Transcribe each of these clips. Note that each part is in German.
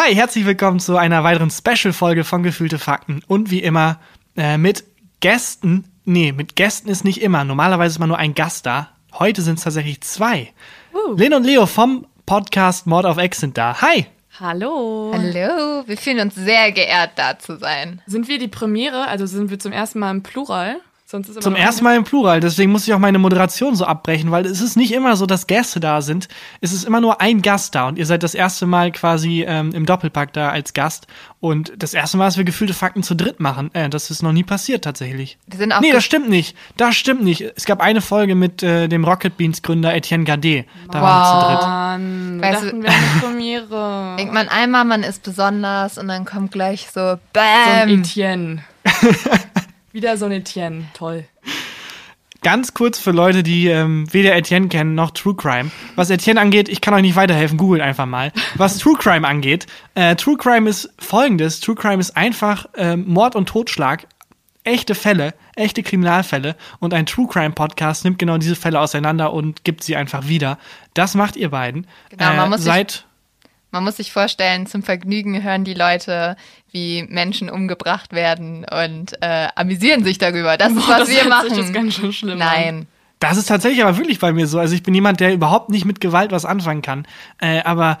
Hi, herzlich willkommen zu einer weiteren Special-Folge von Gefühlte Fakten. Und wie immer äh, mit Gästen. Nee, mit Gästen ist nicht immer. Normalerweise ist man nur ein Gast da. Heute sind es tatsächlich zwei. Uh. Lynn und Leo vom Podcast Mord of X sind da. Hi! Hallo. Hallo, wir fühlen uns sehr geehrt, da zu sein. Sind wir die Premiere? Also sind wir zum ersten Mal im Plural? Sonst ist Zum ersten Mal im Plural, deswegen muss ich auch meine Moderation so abbrechen, weil es ist nicht immer so, dass Gäste da sind. Es ist immer nur ein Gast da und ihr seid das erste Mal quasi ähm, im Doppelpack da als Gast. Und das erste Mal, dass wir gefühlte Fakten zu dritt machen. Äh, das ist noch nie passiert tatsächlich. Wir sind auch nee, das stimmt nicht. Das stimmt nicht. Es gab eine Folge mit äh, dem Rocket Beans Gründer Etienne Gardet. Da waren wir zu dritt. Mann, wir Weißt du- dachten, wir haben eine Premiere. Denkt man einmal, man ist besonders und dann kommt gleich so so ein BAM. Etienne. Wieder so ein Etienne. Toll. Ganz kurz für Leute, die ähm, weder Etienne kennen noch True Crime. Was Etienne angeht, ich kann euch nicht weiterhelfen, googelt einfach mal. Was True Crime angeht, äh, True Crime ist folgendes. True Crime ist einfach ähm, Mord und Totschlag. Echte Fälle, echte Kriminalfälle. Und ein True Crime Podcast nimmt genau diese Fälle auseinander und gibt sie einfach wieder. Das macht ihr beiden. Genau, man muss sich- seit Man muss sich vorstellen, zum Vergnügen hören die Leute, wie Menschen umgebracht werden und äh, amüsieren sich darüber. Das ist, was das wir machen. sich jetzt ganz schön schlimm an. Nein. Das ist tatsächlich aber wirklich bei mir so. Also ich bin jemand, der überhaupt nicht mit Gewalt was anfangen kann, äh, aber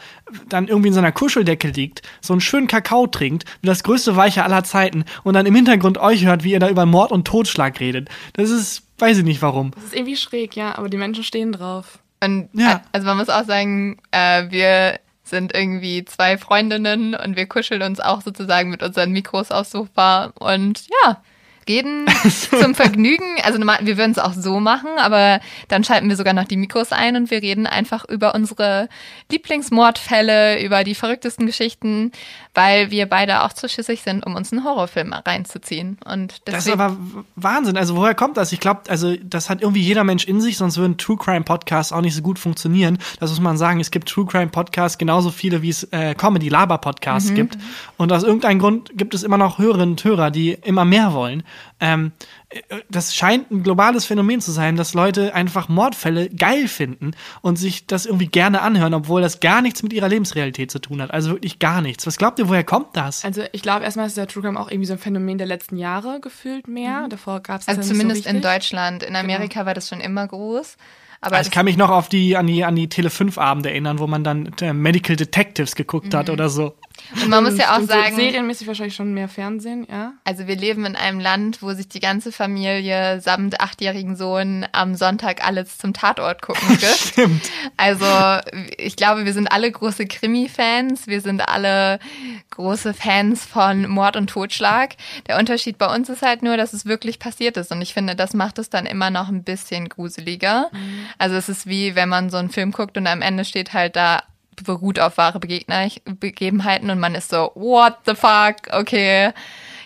dann irgendwie in so einer Kuscheldecke liegt, so einen schönen Kakao trinkt, wie das größte Weiche aller Zeiten und dann im Hintergrund euch hört, wie ihr da über Mord und Totschlag redet. Das ist, weiß ich nicht warum. Das ist irgendwie schräg, ja, aber die Menschen stehen drauf. Und Ja. also man muss auch sagen, äh, wir sind irgendwie zwei Freundinnen und wir kuscheln uns auch sozusagen mit unseren Mikros aufs Sofa und ja, reden zum Vergnügen. Also normal, wir würden es auch so machen, aber dann schalten wir sogar noch die Mikros ein und wir reden einfach über unsere Lieblingsmordfälle, über die verrücktesten Geschichten, weil wir beide auch zu schissig sind, um uns einen Horrorfilm reinzuziehen. Und Das ist aber Wahnsinn. Also woher kommt das? Ich glaube, also das hat irgendwie jeder Mensch in sich, sonst würden True Crime Podcasts auch nicht so gut funktionieren. Das muss man sagen. Es gibt True Crime Podcasts genauso viele, wie es äh, Comedy Laber Podcasts gibt. Und aus irgendeinem Grund gibt es immer noch Hörerinnen und Hörer, die immer mehr wollen. Ähm, äh, das scheint ein globales Phänomen zu sein, dass Leute einfach Mordfälle geil finden und sich das irgendwie gerne anhören, obwohl das gar nichts mit ihrer Lebensrealität zu tun hat. Also wirklich gar nichts. Was glaubt ihr, woher kommt das? Also ich glaube erstmal ist der True Crime auch irgendwie so ein Phänomen der letzten Jahre gefühlt mehr. Davor gab es also zumindest so in. Deutschland. In Amerika war das schon immer groß. Aber Also ich kann mich noch auf die, an die, an die Tele 5 Abende erinnern, wo man dann äh, Medical Detectives geguckt hat oder so. Und man muss ja auch sagen, serienmäßig wahrscheinlich schon mehr Fernsehen, ja. also wir leben in einem Land, wo sich die ganze Familie samt achtjährigen Sohn am Sonntag alles zum Tatort gucken trifft. Stimmt. Also ich glaube, wir sind alle große Krimi-Fans, wir sind alle große Fans von Mord und Totschlag. Der Unterschied bei uns ist halt nur, dass es wirklich passiert ist. Und ich finde, das macht es dann immer noch ein bisschen gruseliger. Also es ist wie, wenn man so einen Film guckt und am Ende steht halt da beruht auf wahre Begegner Begebenheiten und man ist so, what the fuck, okay.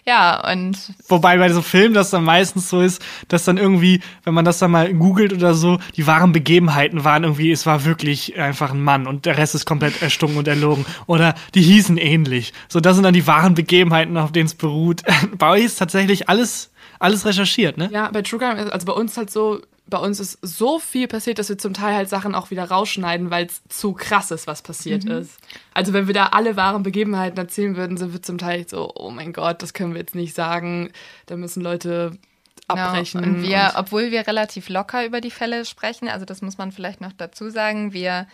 Ja, und Wobei bei so Filmen das dann meistens so ist, dass dann irgendwie, wenn man das dann mal googelt oder so, die wahren Begebenheiten waren irgendwie, es war wirklich einfach ein Mann und der Rest ist komplett erstunken und erlogen. Oder die hießen ähnlich. So, das sind dann die wahren Begebenheiten, auf denen es beruht. Bei euch ist tatsächlich alles, alles recherchiert, ne? Ja, bei True Crime, ist- also bei uns halt so, bei uns ist so viel passiert, dass wir zum Teil halt Sachen auch wieder rausschneiden, weil es zu krass ist, was passiert ist. Also wenn wir da alle wahren Begebenheiten erzählen würden, sind wir zum Teil so, oh mein Gott, das können wir jetzt nicht sagen. Da müssen Leute abbrechen. Genau. Und wir, obwohl wir relativ locker über die Fälle sprechen, also das muss man vielleicht noch dazu sagen, wir,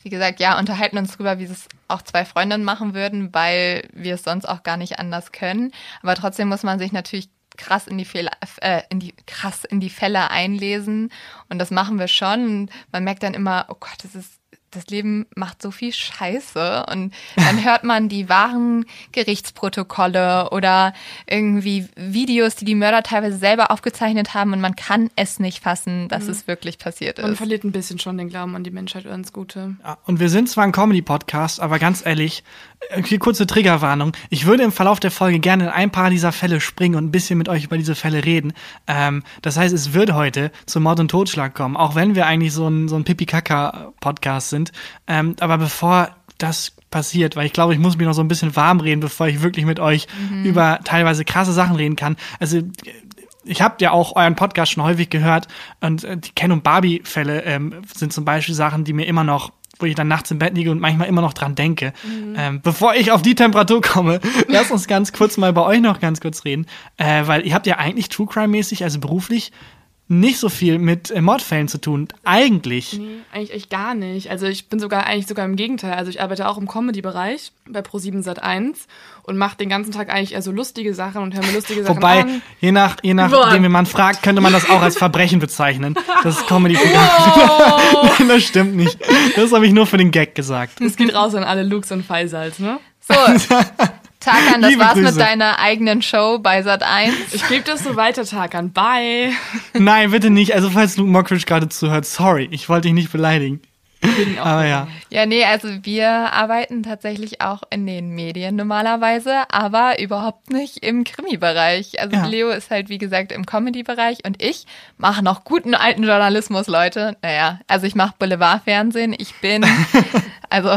wie gesagt, ja, unterhalten uns drüber, wie es auch zwei Freundinnen machen würden, weil wir es sonst auch gar nicht anders können. Aber trotzdem muss man sich natürlich krass in die Fehler, äh, in die krass in die Fälle einlesen und das machen wir schon. Und man merkt dann immer, oh Gott, das ist das Leben macht so viel Scheiße und dann hört man die wahren Gerichtsprotokolle oder irgendwie Videos, die die Mörder teilweise selber aufgezeichnet haben und man kann es nicht fassen, dass es wirklich passiert man ist. verliert ein bisschen schon den Glauben an die Menschheit oder ans Gute. Ja, und wir sind zwar ein Comedy-Podcast, aber ganz ehrlich, hier kurze Triggerwarnung. Ich würde im Verlauf der Folge gerne in ein paar dieser Fälle springen und ein bisschen mit euch über diese Fälle reden. Ähm, das heißt, es wird heute zu Mord und Totschlag kommen, auch wenn wir eigentlich so ein, so ein Pipi-Kaka-Podcast sind. Ähm, aber bevor das passiert, weil ich glaube, ich muss mich noch so ein bisschen warm reden, bevor ich wirklich mit euch über teilweise krasse Sachen reden kann. Also ich habe ja auch euren Podcast schon häufig gehört und äh, die Ken und Barbie-Fälle ähm, sind zum Beispiel Sachen, die mir immer noch wo ich dann nachts im Bett liege und manchmal immer noch dran denke. Mhm. Ähm, bevor ich auf die Temperatur komme, lass uns ganz kurz mal bei euch noch ganz kurz reden, äh, weil ihr habt ja eigentlich True Crime mäßig, also beruflich, nicht so viel mit äh, Mordfällen zu tun. Eigentlich. Nee, eigentlich echt gar nicht. Also ich bin sogar eigentlich sogar im Gegenteil. Also ich arbeite auch im Comedy-Bereich bei Pro7 Sat1 und mache den ganzen Tag eigentlich eher so lustige Sachen und höre mir lustige Sachen Wobei, an. Wobei, je nach, je nachdem, wie man fragt, könnte man das auch als Verbrechen bezeichnen. Das ist comedy wow. Das stimmt nicht. Das habe ich nur für den Gag gesagt. Es geht raus an alle Lux und Faisals, ne? So. Tarkan, das Liebe war's Grüße. mit deiner eigenen Show bei Sat 1. Ich gebe das so weiter, Tarkan. Bye. Nein, bitte nicht. Also falls Luke Mockridge gerade zuhört, sorry, ich wollte dich nicht beleidigen. Aber ja. Ja, nee, also wir arbeiten tatsächlich auch in den Medien normalerweise, aber überhaupt nicht im Krimi-Bereich. Also ja. Leo ist halt, wie gesagt, im Comedy-Bereich und ich mache noch guten alten Journalismus, Leute. Naja, also ich mache Boulevardfernsehen. Ich bin, also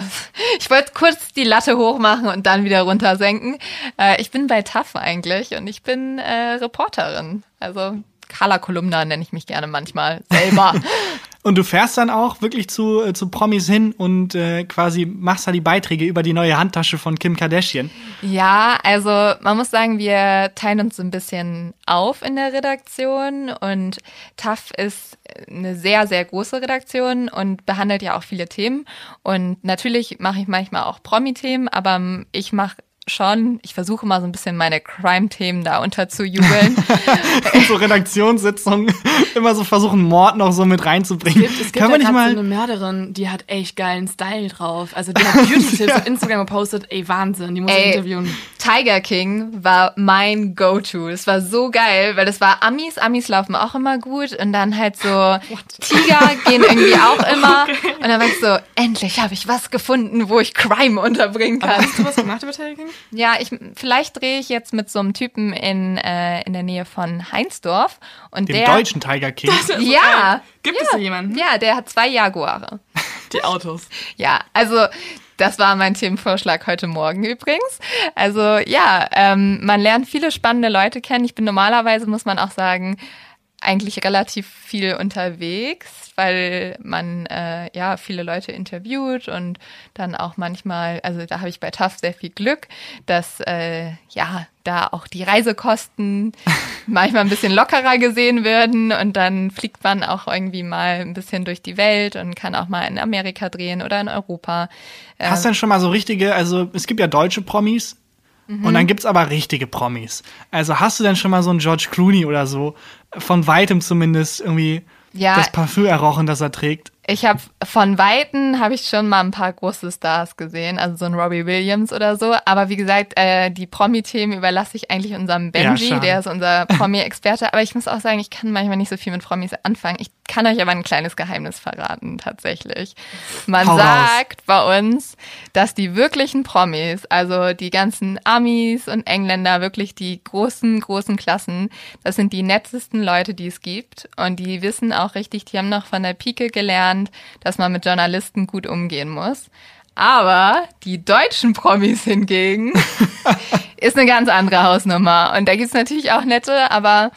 ich wollte kurz die Latte hochmachen und dann wieder runtersenken. Äh, ich bin bei TAF eigentlich und ich bin äh, Reporterin. Also Color Kolumna nenne ich mich gerne manchmal selber. und du fährst dann auch wirklich zu, äh, zu Promis hin und äh, quasi machst da die Beiträge über die neue Handtasche von Kim Kardashian. Ja, also man muss sagen, wir teilen uns so ein bisschen auf in der Redaktion und TAF ist eine sehr, sehr große Redaktion und behandelt ja auch viele Themen. Und natürlich mache ich manchmal auch Promi-Themen, aber ich mache schon. Ich versuche mal so ein bisschen meine Crime-Themen da unterzujubeln. so Redaktionssitzungen, immer so versuchen, Mord noch so mit reinzubringen. Es gibt, es gibt Kann man nicht mal so eine Mörderin, die hat echt geilen Style drauf. Also die hat Beauty-Tipps auf Instagram gepostet. Ey, Wahnsinn, die muss ey, ich interviewen. Tiger King war mein Go-To. Es war so geil, weil das war Amis. Amis laufen auch immer gut und dann halt so What? Tiger gehen irgendwie auch immer. Okay. Und dann war ich so, endlich habe ich was gefunden, wo ich Crime unterbringen kann. Aber hast du was gemacht über Tiger King? Ja, ich vielleicht drehe ich jetzt mit so einem Typen in, äh, in der Nähe von Heinsdorf. Und Dem der, deutschen Tiger King. ja. Gibt ja, es da jemanden? Ja, der hat zwei Jaguare. Die Autos. Ja, also das war mein Themenvorschlag heute Morgen übrigens. Also ja, ähm, man lernt viele spannende Leute kennen. Ich bin normalerweise, muss man auch sagen, eigentlich relativ viel unterwegs, weil man äh, ja viele Leute interviewt und dann auch manchmal, also da habe ich bei TAF sehr viel Glück, dass äh, ja da auch die Reisekosten manchmal ein bisschen lockerer gesehen werden und dann fliegt man auch irgendwie mal ein bisschen durch die Welt und kann auch mal in Amerika drehen oder in Europa. Hast du denn schon mal so richtige, also es gibt ja deutsche Promis, Mhm. Und dann gibt's aber richtige Promis. Also hast du denn schon mal so einen George Clooney oder so, von weitem zumindest irgendwie ja, das Parfüm errochen, das er trägt? Ich habe von Weitem habe ich schon mal ein paar große Stars gesehen, also so ein Robbie Williams oder so. Aber wie gesagt, äh, die Promi-Themen überlasse ich eigentlich unserem Benji, ja, der ist unser Promi-Experte. aber ich muss auch sagen, ich kann manchmal nicht so viel mit Promis anfangen. Ich kann euch aber ein kleines Geheimnis verraten, tatsächlich. Man Hau sagt raus. bei uns, dass die wirklichen Promis, also die ganzen Amis und Engländer, wirklich die großen, großen Klassen, das sind die nettesten Leute, die es gibt. Und die wissen auch richtig, die haben noch von der Pike gelernt gelernt, dass man mit Journalisten gut umgehen muss. Aber die deutschen Promis hingegen ist eine ganz andere Hausnummer. Und da gibt es natürlich auch nette, aber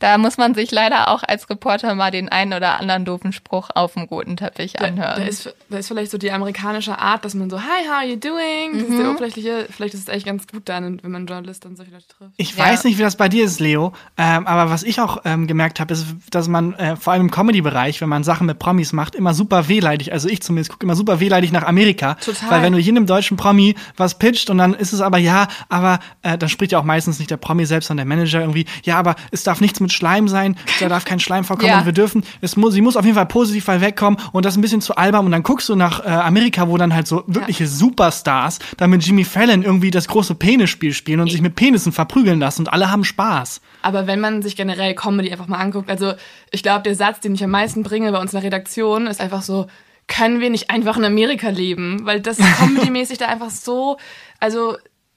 da muss man sich leider auch als Reporter mal den einen oder anderen doofen Spruch auf dem roten Teppich anhören. Da, da, ist, da ist vielleicht so die amerikanische Art, dass man so, hi, how are you doing? Das mhm. ist der oberflächliche, vielleicht ist es echt ganz gut dann, wenn man Journalist dann solche Leute trifft. Ich ja. weiß nicht, wie das bei dir ist, Leo, ähm, aber was ich auch ähm, gemerkt habe, ist, dass man äh, vor allem im Comedy-Bereich, wenn man Sachen mit Promis macht, immer super wehleidig, also ich zumindest gucke immer super wehleidig nach Amerika. Total. Weil wenn du jedem deutschen Promi was pitcht und dann ist es aber ja, aber äh, dann spricht ja auch meistens nicht der Promi selbst, sondern der Manager irgendwie, ja, aber es darf nichts mit mit Schleim sein, da darf kein Schleim vorkommen ja. und wir dürfen, es muss, sie muss auf jeden Fall positiv wegkommen und das ist ein bisschen zu albern und dann guckst du nach äh, Amerika, wo dann halt so wirkliche ja. Superstars dann mit Jimmy Fallon irgendwie das große Penisspiel spielen und ich sich mit Penissen verprügeln lassen und alle haben Spaß. Aber wenn man sich generell Comedy einfach mal anguckt, also ich glaube, der Satz, den ich am meisten bringe bei uns in der Redaktion, ist einfach so, können wir nicht einfach in Amerika leben? Weil das comedy-mäßig da einfach so, also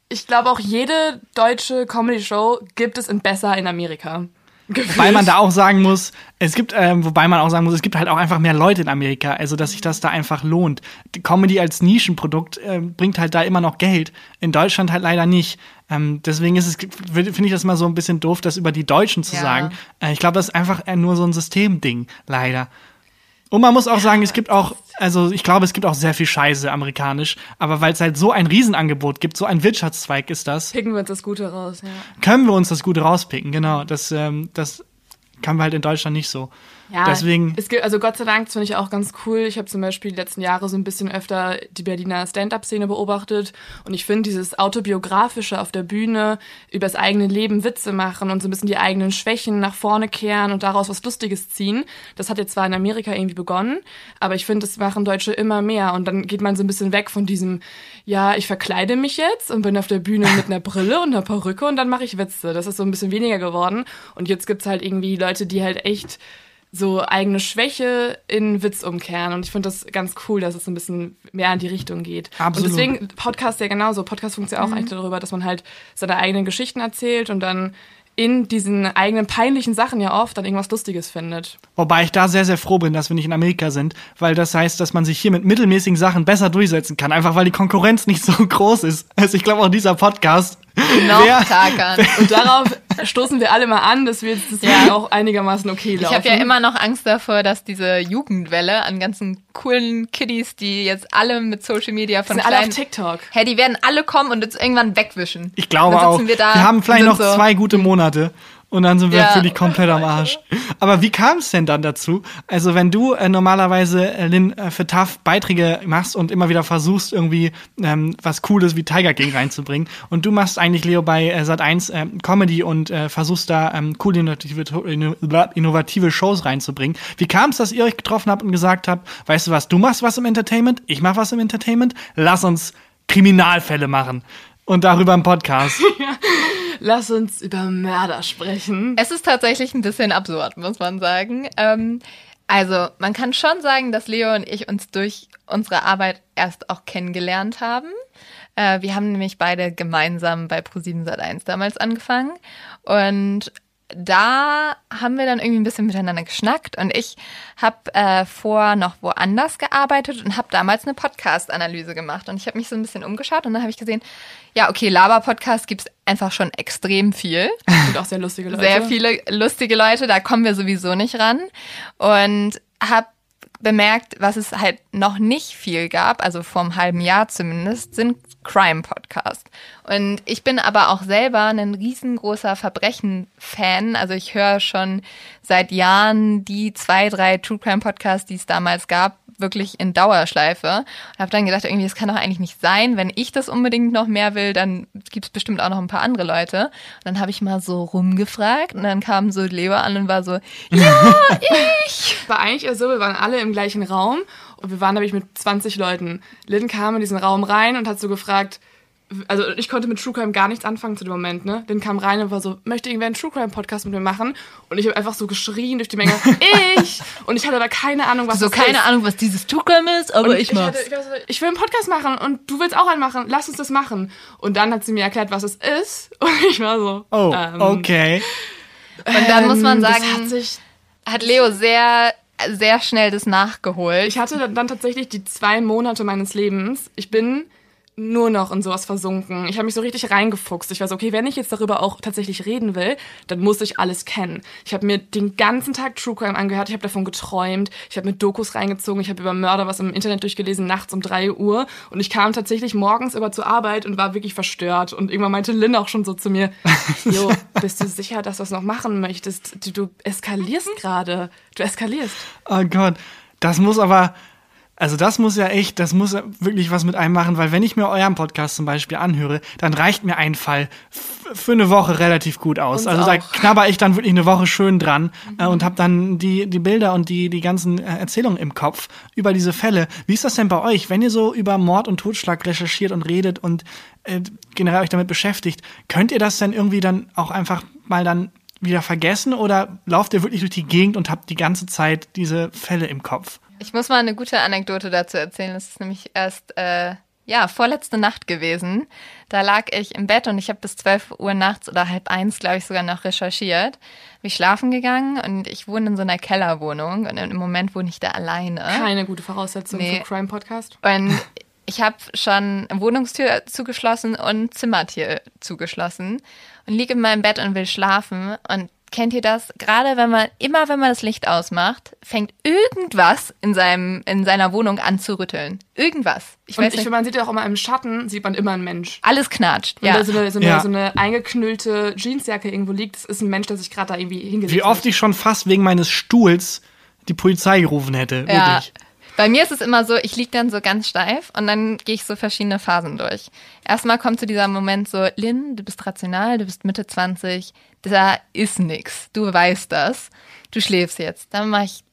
ich glaube auch jede deutsche Comedy-Show gibt es in besser in Amerika. Gefühlt. Wobei man da auch sagen muss, es gibt, ähm, wobei man auch sagen muss, es gibt halt auch einfach mehr Leute in Amerika, also dass sich das da einfach lohnt. Die Comedy als Nischenprodukt äh, bringt halt da immer noch Geld. In Deutschland halt leider nicht. Ähm, deswegen ist es, finde ich das mal so ein bisschen doof, das über die Deutschen zu ja. sagen. Äh, ich glaube, das ist einfach nur so ein Systemding, leider. Und man muss auch sagen, es gibt auch, also ich glaube, es gibt auch sehr viel Scheiße amerikanisch, aber weil es halt so ein Riesenangebot gibt, so ein Wirtschaftszweig ist das, Picken wir uns das Gute raus, ja. können wir uns das Gute rauspicken, genau. Das, ähm, das kann wir halt in Deutschland nicht so. Ja, Deswegen, Es gibt, also Gott sei Dank, das finde ich auch ganz cool. Ich habe zum Beispiel die letzten Jahre so ein bisschen öfter die Berliner Stand-up-Szene beobachtet und ich finde dieses autobiografische auf der Bühne über das eigene Leben Witze machen und so ein bisschen die eigenen Schwächen nach vorne kehren und daraus was Lustiges ziehen. Das hat jetzt zwar in Amerika irgendwie begonnen, aber ich finde, das machen Deutsche immer mehr und dann geht man so ein bisschen weg von diesem, ja, ich verkleide mich jetzt und bin auf der Bühne mit einer Brille und einer Perücke und dann mache ich Witze. Das ist so ein bisschen weniger geworden und jetzt gibt's halt irgendwie Leute, die halt echt so eigene Schwäche in Witz umkehren. Und ich finde das ganz cool, dass es so ein bisschen mehr in die Richtung geht. Absolut. Und deswegen Podcast ja genauso. Podcast funktioniert ja auch eigentlich darüber, dass man halt seine eigenen Geschichten erzählt und dann in diesen eigenen peinlichen Sachen ja oft dann irgendwas Lustiges findet. wobei ich da sehr, sehr froh bin, dass wir nicht in Amerika sind, weil das heißt, dass man sich hier mit mittelmäßigen Sachen besser durchsetzen kann, einfach weil die Konkurrenz nicht so groß ist. Also ich glaube auch dieser Podcast. Noch wer- Takan. Und darauf stoßen wir alle mal an, dass wir jetzt das Ja. auch einigermaßen okay Ich laufen. habe ja immer noch Angst davor, dass diese Jugendwelle an ganzen coolen Kiddies, die jetzt alle mit Social Media von sind alle auf. TikTok. Hey, die werden alle kommen und uns irgendwann wegwischen. Ich glaube auch. Wir, da wir haben vielleicht noch so, zwei gute Monate. Und dann sind wir Ja. wirklich komplett am Arsch. Aber wie kam es denn dann dazu? Also wenn du äh, normalerweise, äh, Lynn, äh, für TAF Beiträge machst und immer wieder versuchst, irgendwie ähm, was Cooles wie Tiger King reinzubringen und du machst eigentlich, Leo, bei äh, Sat1 ähm, Comedy und äh, versuchst da ähm, coole, innovative, inno- innovative Shows reinzubringen. Wie kam es, dass ihr euch getroffen habt und gesagt habt, weißt du was, du machst was im Entertainment, ich mach was im Entertainment, lass uns Kriminalfälle machen. Und darüber im Podcast. Lass uns über Mörder sprechen. Es ist tatsächlich ein bisschen absurd, muss man sagen. Ähm, also, man kann schon sagen, dass Leo und ich uns durch unsere Arbeit erst auch kennengelernt haben. Äh, wir haben nämlich beide gemeinsam bei Pro7 Sat1 damals angefangen. Und da haben wir dann irgendwie ein bisschen miteinander geschnackt und ich habe äh, vor noch woanders gearbeitet und habe damals eine Podcast-Analyse gemacht und ich habe mich so ein bisschen umgeschaut und dann habe ich gesehen, ja, okay, Laber-Podcast gibt's einfach schon extrem viel Und auch sehr lustige Leute. sehr viele lustige Leute, da kommen wir sowieso nicht ran. Und habe bemerkt, was es halt noch nicht viel gab, also vor einem halben Jahr zumindest, sind Crime-Podcasts. Und ich bin aber auch selber ein riesengroßer Verbrechen-Fan. Also ich höre schon seit Jahren die zwei, drei True Crime-Podcasts, die es damals gab, wirklich in Dauerschleife. Und habe dann gedacht, irgendwie, das kann doch eigentlich nicht sein. Wenn ich das unbedingt noch mehr will, dann gibt es bestimmt auch noch ein paar andere Leute. Und dann habe ich mal so rumgefragt und dann kam so Leo an und war so, ja, ich. war eigentlich eher so, wir waren alle im gleichen Raum und wir waren, glaube ich, mit 20 Leuten. Lynn kam in diesen Raum rein und hat so gefragt, also ich konnte mit True Crime gar nichts anfangen zu dem Moment, ne? Lynn kam rein und war so, möchte irgendwer einen True Crime Podcast mit mir machen? Und ich habe einfach so geschrien durch die Menge, ich! Und ich hatte aber keine Ahnung, was So, das keine ist. Ahnung, was dieses Tuckern ist, aber Und ich, mach's. hatte- ich, war so, ich will einen Podcast machen und du willst auch einen machen. Lass uns das machen. Und dann hat sie mir erklärt, was es ist. Und ich war so. Oh, ähm, okay. Und dann muss man ähm, sagen, hat sich hat Leo sehr, sehr schnell das nachgeholt. Ich hatte dann tatsächlich die zwei Monate meines Lebens. Ich bin nur noch in sowas versunken. Ich habe mich so richtig reingefuchst. Ich war so, okay, wenn ich jetzt darüber auch tatsächlich reden will, dann muss ich alles kennen. Ich habe mir den ganzen Tag True Crime angehört, ich habe davon geträumt, ich habe mir Dokus reingezogen, ich habe über Mörder was im Internet durchgelesen, nachts um drei Uhr. Und ich kam tatsächlich morgens über zur Arbeit und war wirklich verstört. Und irgendwann meinte Lynn auch schon so zu mir, Jo, bist du sicher, dass du es noch machen möchtest? Du, du eskalierst gerade. Du eskalierst. Oh Gott, das muss aber, also das muss ja echt, das muss wirklich was mit einem machen, weil wenn ich mir euren Podcast zum Beispiel anhöre, dann reicht mir ein Fall für eine Woche relativ gut aus. Uns also da auch. knabber ich dann wirklich eine Woche schön dran äh, und habe dann die, die Bilder und die, die ganzen äh, Erzählungen im Kopf über diese Fälle. Wie ist das denn bei euch, wenn ihr so über Mord und Totschlag recherchiert und redet und äh, generell euch damit beschäftigt? Könnt ihr das denn irgendwie dann auch einfach mal dann wieder vergessen oder lauft ihr wirklich durch die Gegend und habt die ganze Zeit diese Fälle im Kopf? Ich muss mal eine gute Anekdote dazu erzählen. Das ist nämlich erst, äh, ja, vorletzte Nacht gewesen. Da lag ich im Bett und ich habe bis 12 Uhr nachts oder halb eins, glaube ich, sogar noch recherchiert. Bin ich schlafen gegangen und ich wohne in so einer Kellerwohnung und im Moment wohne ich da alleine. Keine gute Voraussetzung Nee. für Crime Podcast. Und ich habe schon Wohnungstür zugeschlossen und Zimmertür zugeschlossen und liege in meinem Bett und will schlafen und kennt ihr das? Gerade wenn man, immer wenn man das Licht ausmacht, fängt irgendwas in seinem, in seiner Wohnung an zu rütteln. Irgendwas. Ich und weiß ich, nicht. man sieht ja auch immer im Schatten, sieht man immer einen Mensch. Alles knatscht, ja. da so eine, so, eine, ja. so eine eingeknüllte Jeansjacke irgendwo liegt, das ist ein Mensch, der sich gerade da irgendwie hingelegt hat. Wie oft ich schon fast wegen meines Stuhls die Polizei gerufen hätte. Ja. Wirklich. Bei mir ist es immer so, ich liege dann so ganz steif und dann gehe ich so verschiedene Phasen durch. Erstmal kommt zu dieser Moment so, Lynn, du bist rational, du bist Mitte 20, da ist nix. Du weißt das. Du schläfst jetzt. Dann mache ich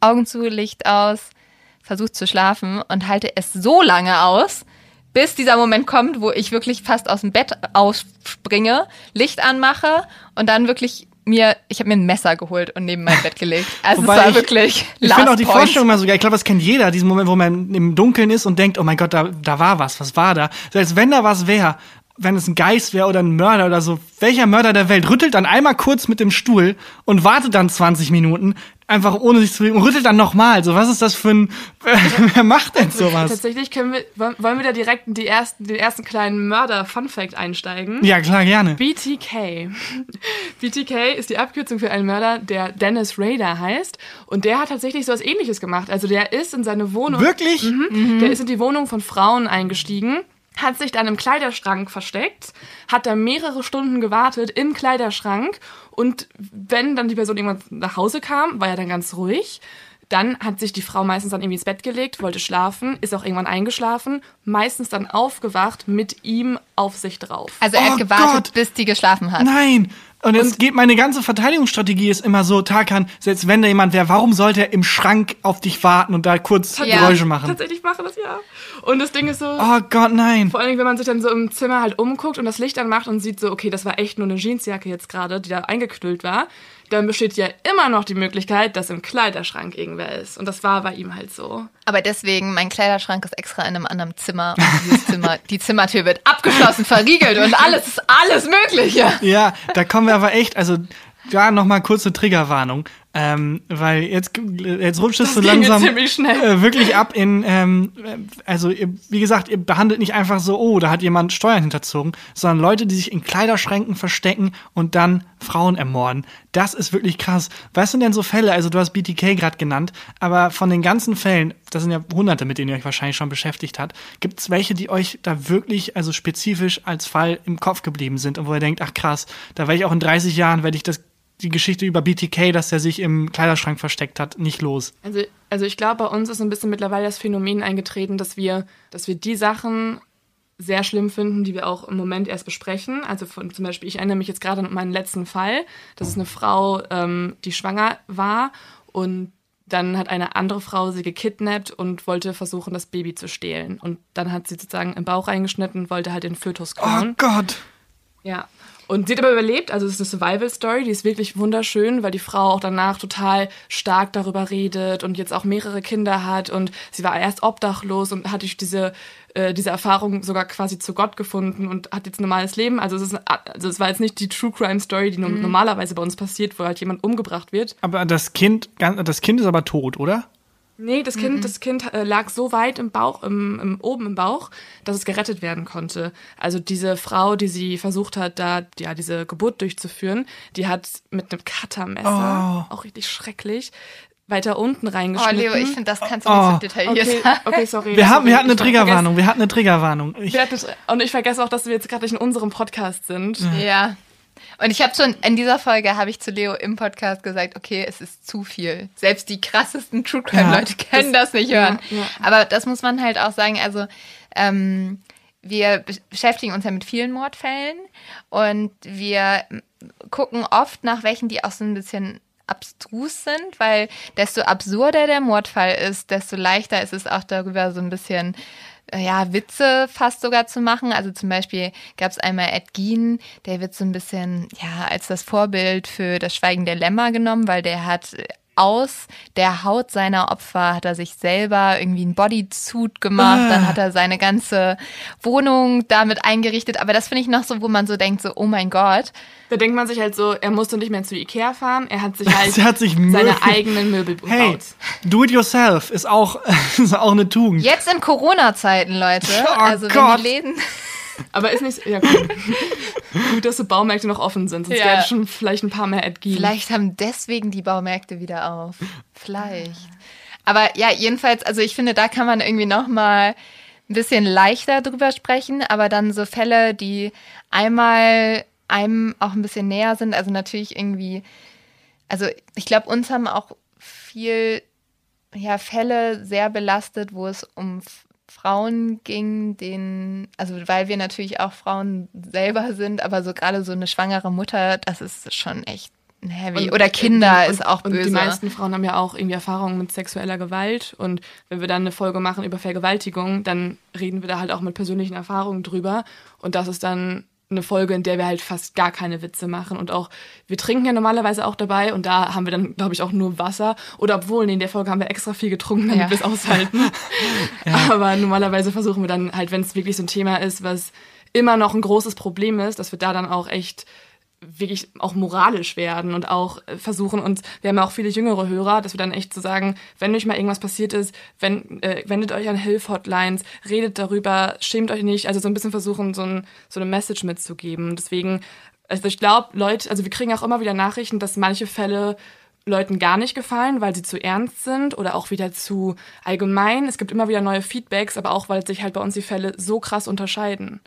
Augen zu, Licht aus, versuche zu schlafen und halte es so lange aus, bis dieser Moment kommt, wo ich wirklich fast aus dem Bett ausspringe, Licht anmache und dann wirklich mir, ich habe mir ein Messer geholt und neben mein Bett gelegt. Also Wobei es war ich, wirklich Ich finde auch die point. Vorstellung mal so geil. Ich glaube, das kennt jeder, diesen Moment, wo man im Dunkeln ist und denkt, oh mein Gott, da, da war was, was war da? Selbst wenn da was wäre, wenn es ein Geist wäre oder ein Mörder oder so, welcher Mörder der Welt rüttelt dann einmal kurz mit dem Stuhl und wartet dann 20 Minuten, einfach ohne sich zu bewegen und rüttelt dann nochmal. So, was ist das für ein, wer macht denn sowas? Tatsächlich können wir, wollen wir da direkt in die ersten, den ersten kleinen Mörder-Fun-Fact einsteigen? Ja, klar, gerne. BTK. BTK ist die Abkürzung für einen Mörder, der Dennis Rader heißt. Und der hat tatsächlich so was ähnliches gemacht. Also der ist in seine Wohnung. Wirklich? Mhm, mhm. Der ist in die Wohnung von Frauen eingestiegen hat sich dann im Kleiderschrank versteckt, hat da mehrere Stunden gewartet im Kleiderschrank und wenn dann die Person irgendwann nach Hause kam, war er dann ganz ruhig. Dann hat sich die Frau meistens dann irgendwie ins Bett gelegt, wollte schlafen, ist auch irgendwann eingeschlafen, meistens dann aufgewacht mit ihm auf sich drauf. Also er hat oh gewartet, Gott. bis die geschlafen hat. Nein, und es geht, meine ganze Verteidigungsstrategie ist immer so, Tarkan, selbst wenn da jemand wäre, warum sollte er im Schrank auf dich warten und da kurz ja. Geräusche machen? Tatsächlich mache das ja. Und das Ding ist so. Oh Gott, nein. Vor allem, wenn man sich dann so im Zimmer halt umguckt und das Licht anmacht und sieht so, okay, das war echt nur eine Jeansjacke jetzt gerade, die da eingeknüllt war dann besteht ja immer noch die Möglichkeit, dass im Kleiderschrank irgendwer ist. Und das war bei ihm halt so. Aber deswegen, mein Kleiderschrank ist extra in einem anderen Zimmer. Und dieses Zimmer, die Zimmertür wird abgeschlossen, verriegelt und alles ist alles Mögliche. Ja, da kommen wir aber echt, also da nochmal kurze Triggerwarnung. Ähm, weil jetzt, jetzt rutscht es so langsam äh, wirklich ab in, ähm, also ihr, wie gesagt, ihr behandelt nicht einfach so, oh, da hat jemand Steuern hinterzogen, sondern Leute, die sich in Kleiderschränken verstecken und dann Frauen ermorden. Das ist wirklich krass. Was sind denn so Fälle, also du hast BTK gerade genannt, aber von den ganzen Fällen, das sind ja hunderte, mit denen ihr euch wahrscheinlich schon beschäftigt habt, gibt es welche, die euch da wirklich, also spezifisch als Fall im Kopf geblieben sind und wo ihr denkt, ach krass, da werde ich auch in 30 Jahren, werde ich das die Geschichte über BTK, dass er sich im Kleiderschrank versteckt hat, nicht los. Also, also ich glaube, bei uns ist ein bisschen mittlerweile das Phänomen eingetreten, dass wir, dass wir die Sachen sehr schlimm finden, die wir auch im Moment erst besprechen. Also von, zum Beispiel, ich erinnere mich jetzt gerade an meinen letzten Fall. Das ist eine Frau, ähm, die schwanger war und dann hat eine andere Frau sie gekidnappt und wollte versuchen, das Baby zu stehlen. Und dann hat sie sozusagen im Bauch reingeschnitten und wollte halt den Fötus klauen. Oh Gott! Ja, und sie hat aber überlebt, also es ist eine Survival-Story, die ist wirklich wunderschön, weil die Frau auch danach total stark darüber redet und jetzt auch mehrere Kinder hat und sie war erst obdachlos und hat durch diese, äh, diese Erfahrung sogar quasi zu Gott gefunden und hat jetzt ein normales Leben. Also es, ist, also es war jetzt nicht die True Crime Story, die mhm. normalerweise bei uns passiert, wo halt jemand umgebracht wird. Aber das Kind, das Kind ist aber tot, oder? Nee, das Kind, mhm. das kind äh, lag so weit im Bauch, im, im, oben im Bauch, dass es gerettet werden konnte. Also diese Frau, die sie versucht hat, da ja diese Geburt durchzuführen, die hat mit einem Cuttermesser, oh. auch richtig schrecklich, weiter unten reingeschnitten. Oh, Leo, ich finde, das kannst du nicht so oh. detailliert okay, sagen. Okay, sorry. Wir, haben, wir hatten eine Triggerwarnung, wir hatten eine Triggerwarnung. Ich, und ich vergesse auch, dass wir jetzt gerade in unserem Podcast sind. Ja. Und ich habe schon in dieser Folge habe ich zu Leo im Podcast gesagt, okay, es ist zu viel. Selbst die krassesten True Crime Leute ja, können das, das, nicht hören. Ja, ja. Aber das muss man halt auch sagen. Also ähm, wir beschäftigen uns ja mit vielen Mordfällen und wir gucken oft nach welchen, die auch so ein bisschen abstrus sind, weil desto absurder der Mordfall ist, desto leichter ist es auch darüber so ein bisschen ja, Witze fast sogar zu machen. Also zum Beispiel gab es einmal Ed Gein, der wird so ein bisschen, ja, als das Vorbild für das Schweigen der Lämmer genommen, weil der hat aus der Haut seiner Opfer hat er sich selber irgendwie ein Bodysuit gemacht, ah. dann hat er seine ganze Wohnung damit eingerichtet. Aber das finde ich noch so, wo man so denkt, so, oh mein Gott. Da denkt man sich halt so, er musste nicht mehr zu Ikea fahren, er hat sich halt hat sich seine eigenen Möbel gebaut. Hey, do it yourself ist auch, ist auch eine Tugend. Jetzt in Corona-Zeiten, Leute. Oh also Gott. wenn die Läden Aber ist nicht, ja gut. gut, dass die Baumärkte noch offen sind, sonst Ja. wäre schon vielleicht ein paar mehr Ad geben. Vielleicht haben deswegen die Baumärkte wieder auf. Vielleicht. Aber ja, jedenfalls, also ich finde, da kann man irgendwie noch mal ein bisschen leichter drüber sprechen, aber dann so Fälle, die einmal einem auch ein bisschen näher sind, also natürlich irgendwie, also ich glaube, uns haben auch viel ja, Fälle sehr belastet, wo es um Frauen ging, denen, also weil wir natürlich auch Frauen selber sind, aber so gerade so eine schwangere Mutter, das ist schon echt heavy. Und- Oder Kinder und, ist auch und böse. die meisten Frauen haben ja auch irgendwie Erfahrungen mit sexueller Gewalt. Und wenn wir dann eine Folge machen über Vergewaltigung, dann reden wir da halt auch mit persönlichen Erfahrungen drüber. Und das ist dann eine Folge, in der wir halt fast gar keine Witze machen. Und auch, wir trinken ja normalerweise auch dabei und da haben wir dann, glaube ich, auch nur Wasser. Oder obwohl, nee, in der Folge haben wir extra viel getrunken, damit Ja. wir es aushalten. Aber normalerweise versuchen wir dann halt, wenn es wirklich so ein Thema ist, was immer noch ein großes Problem ist, dass wir da dann auch echt wirklich auch moralisch werden und auch äh, versuchen uns, wir haben ja auch viele jüngere Hörer, dass wir dann echt so sagen, wenn euch mal irgendwas passiert ist, wenn, äh, wendet euch an Hilfhotlines, redet darüber, schämt euch nicht, also so ein bisschen versuchen, so, ein, so eine Message mitzugeben. Deswegen, also ich glaube, Leute, also wir kriegen auch immer wieder Nachrichten, dass manche Fälle Leuten gar nicht gefallen, weil sie zu ernst sind oder auch wieder zu allgemein. Es gibt immer wieder neue Feedbacks, aber auch, weil sich halt bei uns die Fälle so krass unterscheiden.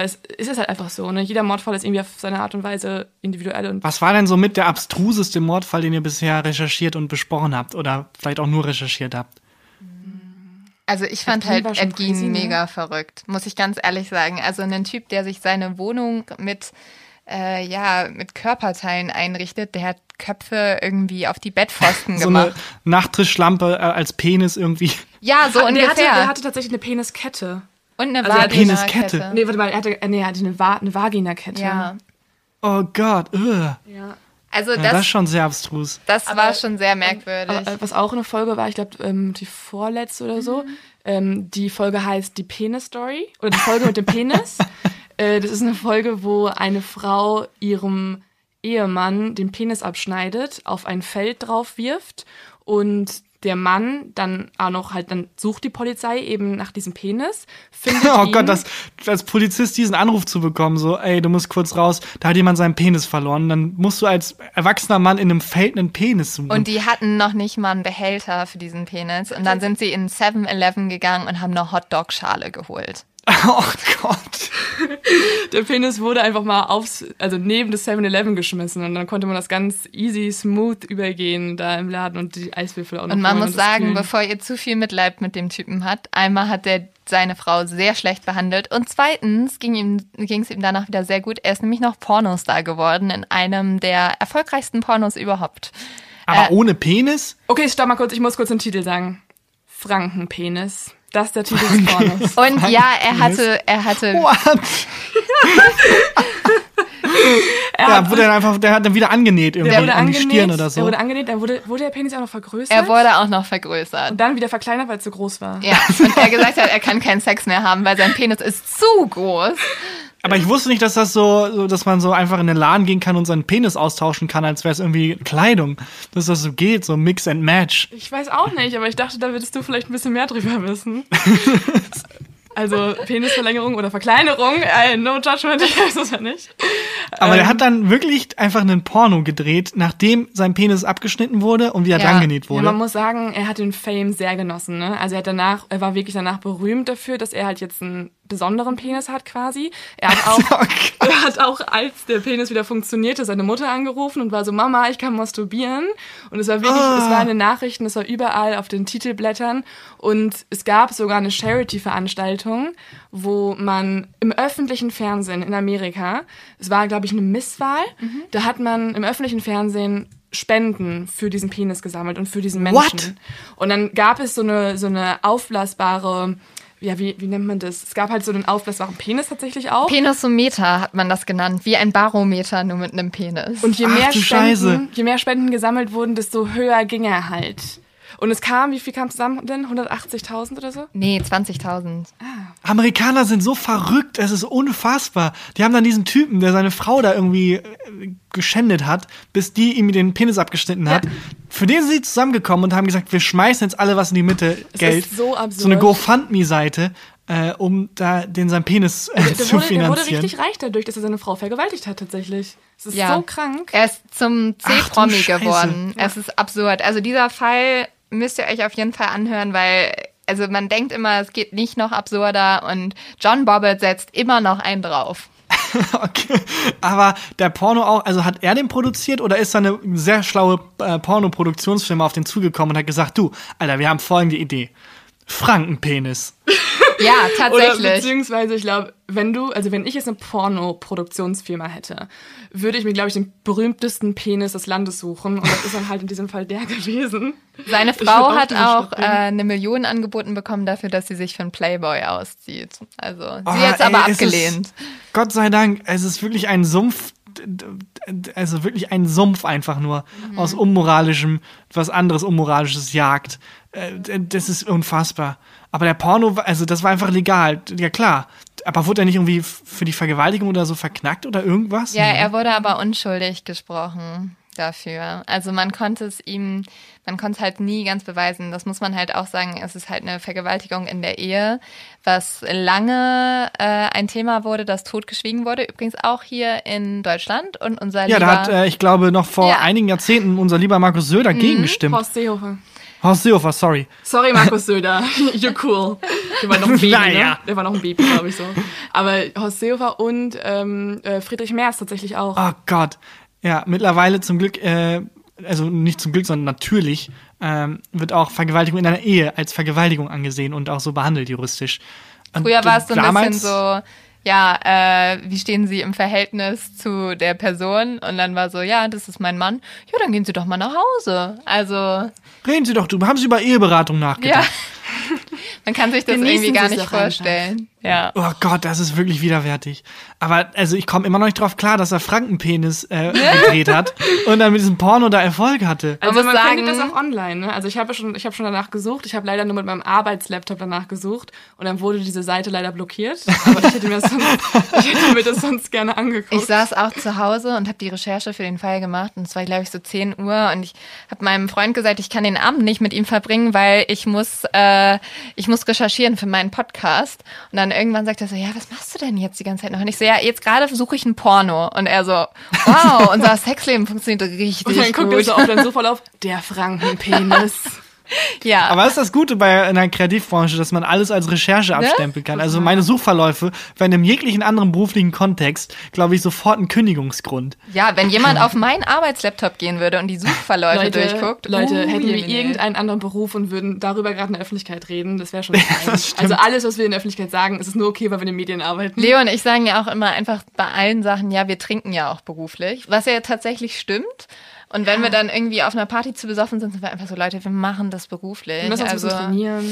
Weil es, es ist halt einfach so, ne? Jeder Mordfall ist irgendwie auf seine Art und Weise individuell und Was war denn so mit der abstruseste Mordfall, den ihr bisher recherchiert und besprochen habt? Oder vielleicht auch nur recherchiert habt? Also ich fand halt war schon Ed Gein crazy, ne? mega verrückt, muss ich ganz ehrlich sagen. Also ein Typ, der sich seine Wohnung mit, äh, ja, mit Körperteilen einrichtet, der hat Köpfe irgendwie auf die Bettpfosten So eine gemacht. Nachttischlampe äh, als Penis irgendwie. ja, so der ungefähr. hatte, der hatte tatsächlich eine Peniskette. Und eine Also er Peniskette. Vagina-Kette. Nee, warte mal, er hatte, nee, er hatte eine, Va eine Vaginakette. Ja. Oh Gott, ugh. ja. Also Ja, das, das ist schon sehr abstrus. das Aber- war schon sehr merkwürdig. Aber, äh, was auch eine Folge war, ich glaube, ähm, die vorletzte oder so. Ähm, die Folge heißt Die Penis Story oder die Folge mit dem Penis. Äh, das ist eine Folge, wo eine Frau ihrem Ehemann den Penis abschneidet, auf ein Feld drauf wirft und der Mann dann auch noch halt, dann sucht die Polizei eben nach diesem Penis, findet Oh ihn. Gott, das, als Polizist diesen Anruf zu bekommen, so, ey, du musst kurz raus, da hat jemand seinen Penis verloren. Dann musst du als erwachsener Mann in einem Feld einen Penis suchen. Und die hatten noch nicht mal einen Behälter für diesen Penis. Und dann sind sie in 7-Eleven gegangen und haben eine Hotdog-Schale geholt. oh Gott. Der Penis wurde einfach mal aufs, also neben das 7-Eleven geschmissen und dann konnte man das ganz easy, smooth übergehen da im Laden und die Eiswürfel auch noch Und man muss das sagen, kühlen. bevor ihr zu viel Mitleid mit dem Typen hat, einmal hat er seine Frau sehr schlecht behandelt und zweitens ging ihm ging es ihm danach wieder sehr gut. Er ist nämlich noch Pornostar geworden in einem der erfolgreichsten Pornos überhaupt. Aber Äh, ohne Penis? Okay, stopp mal kurz, ich muss kurz den Titel sagen. Frankenpenis. Das ist der Titel des Pornos. Und ja, er hatte er hatte What? ja, wurde dann einfach, der hat dann wieder angenäht irgendwie Der wurde an die angenäht, Stirn oder so. der wurde angenäht, dann wurde, wurde der Penis auch noch vergrößert er wurde auch noch vergrößert. und dann wieder verkleinert, weil es zu groß war. Ja, und er gesagt hat, er kann keinen Sex mehr haben, weil sein Penis ist zu groß. Aber ich wusste nicht, dass das so, so, dass man so einfach in den Laden gehen kann und seinen Penis austauschen kann, als wäre es irgendwie Kleidung. Dass das so geht, so Mix and Match. Ich weiß auch nicht, aber ich dachte, da würdest du vielleicht ein bisschen mehr drüber wissen. Also Penisverlängerung oder Verkleinerung, äh, no judgment, ich weiß es ja nicht. Aber Ähm. der hat dann wirklich einfach einen Porno gedreht, nachdem sein Penis abgeschnitten wurde und wieder Ja. dran genäht Ja, wurde. man muss sagen, er hat den Fame sehr genossen. Ne? Also er hat danach, er war wirklich danach berühmt dafür, dass er halt jetzt einen besonderen Penis hat quasi. Er hat auch, er hat auch, als der Penis wieder funktionierte, seine Mutter angerufen und war so, Mama, ich kann masturbieren. Und es war wirklich, es war in den Nachrichten, es war überall auf den Titelblättern. Und es gab sogar eine Charity-Veranstaltung, wo man im öffentlichen Fernsehen in Amerika, es war, glaube ich, eine Misswahl, da hat man im öffentlichen Fernsehen Spenden für diesen Penis gesammelt und für diesen Menschen. What? Und dann gab es so eine, so eine aufblasbare, ja, wie, wie nennt man das? Es gab halt so einen aufblasbaren Penis tatsächlich auch. Penisometer hat man das genannt, wie ein Barometer, nur mit einem Penis. Und je Ach, mehr, Spenden, Scheiße. je mehr Spenden gesammelt wurden, desto höher ging er halt. Und es kam, wie viel kam zusammen denn? 180.000 oder so? nee, 20.000. Amerikaner sind so verrückt, es ist unfassbar. Die haben dann diesen Typen, der seine Frau da irgendwie äh, geschändet hat, bis die ihm den Penis abgeschnitten hat. Für den sind sie zusammengekommen und haben gesagt, wir schmeißen jetzt alle was in die Mitte, Geld. ist so absurd. So eine GoFundMe-Seite. äh, um da den sein Penis äh, Der zu wurde, der wurde finanzieren. richtig reich dadurch, dass er seine Frau vergewaltigt hat, tatsächlich. Es ist Ja. so krank. Er ist zum C-Promi geworden. Es ist absurd. Also dieser Fall müsst ihr euch auf jeden Fall anhören, weil also man denkt immer, es geht nicht noch absurder und John Bobbitt setzt immer noch einen drauf. Okay. Aber der Porno auch, also hat er den produziert oder ist da eine sehr schlaue äh, Porno-Produktionsfirma auf den zugekommen und hat gesagt, du, Alter, wir haben folgende Idee. Frankenpenis. Ja, Oder tatsächlich. beziehungsweise, ich glaube, wenn du, also wenn ich jetzt eine Porno-Produktionsfirma hätte, würde ich mir, glaube ich, den berühmtesten Penis des Landes suchen. Und das ist dann halt in diesem Fall der gewesen. Seine Frau hat auch äh, eine Million angeboten bekommen dafür, dass sie sich für einen Playboy auszieht. Also sie Oh, jetzt ey, aber es abgelehnt. Ist, Gott sei Dank, es ist wirklich ein Sumpf, also wirklich ein Sumpf einfach nur Mhm. aus unmoralischem, was anderes unmoralisches jagt. Äh, Das ist unfassbar. Aber der Porno, war- also das war einfach legal, ja klar. Aber wurde er nicht irgendwie für die Vergewaltigung oder so verknackt oder irgendwas? Ja, er wurde aber unschuldig gesprochen dafür. Also man konnte es ihm, man konnte es halt nie ganz beweisen. Das muss man halt auch sagen. Es ist halt eine Vergewaltigung in der Ehe, was lange äh, ein Thema wurde, das totgeschwiegen wurde. Übrigens auch hier in Deutschland und unser Ja, lieber da hat, äh, ich glaube, noch vor Ja. Mhm. einigen Jahrzehnten unser lieber Markus Söder gegengestimmt. Horst Seehofer. Horst Seehofer, sorry. Sorry, Markus Söder. You're cool. Der war noch ein Baby, Naja. ne? Der war noch ein Baby, glaube ich so. Aber Horst Seehofer und ähm, äh, Friedrich Merz tatsächlich auch. Oh Gott. Ja, mittlerweile zum Glück, äh, also nicht zum Glück, sondern natürlich, ähm, wird auch Vergewaltigung in einer Ehe als Vergewaltigung angesehen und auch so behandelt juristisch. Und Früher war es so ein bisschen so, ja, äh, wie stehen Sie im Verhältnis zu der Person? Und dann war so, ja, das ist mein Mann. Ja, dann gehen Sie doch mal nach Hause. Also, Reden Sie doch drüber. Haben Sie über Eheberatung ja. nachgedacht? Man kann sich das Genießen irgendwie gar nicht doch einfach. Ja. Oh Gott, das ist wirklich widerwärtig. Aber also ich komme immer noch nicht drauf klar, dass er Frankenpenis äh, gedreht hat und dann mit diesem Porno da Erfolg hatte. Also muss man sagen- findet das auch online. Ne? Also ich habe schon, ich habe schon danach gesucht. Ich habe leider nur mit meinem Arbeitslaptop danach gesucht und dann wurde diese Seite leider blockiert. Aber ich hätte mir das sonst, ich hätte mir das sonst gerne angeguckt. Ich saß auch zu Hause und habe die Recherche für den Fall gemacht und es war, glaube ich, so 10 Uhr und ich habe meinem Freund gesagt, ich kann den Abend nicht mit ihm verbringen, weil ich muss, äh, ich muss recherchieren für meinen Podcast. Und dann irgendwann sagt er so, ja, was machst du denn jetzt die ganze Zeit noch? Und ich so, ja, jetzt gerade suche ich ein Porno. Und er so, wow, unser Sexleben funktioniert richtig und dann guckt er gut. so auf dann so voll auf der Frankenpenis. ja, Aber das ist das Gute bei einer Kreativbranche, dass man alles als Recherche abstempeln kann. Also meine Suchverläufe wären im jeglichen anderen beruflichen Kontext, glaube ich, sofort ein Kündigungsgrund. ja, wenn jemand auf meinen Arbeitslaptop gehen würde und die Suchverläufe durchguckt, Leute, uh, hätten wir irgendeinen anderen Beruf und würden darüber gerade in der Öffentlichkeit reden, das wäre schon fein. das. Also alles, was wir in der Öffentlichkeit sagen, ist es nur okay, weil wir in den Medien arbeiten. Leo und ich sagen ja auch immer einfach bei allen Sachen, ja, wir trinken ja auch beruflich, was ja tatsächlich stimmt. Und wenn wir dann irgendwie auf einer Party zu besoffen sind, sind wir einfach so, Leute, wir machen das beruflich. wir müssen uns also, trainieren.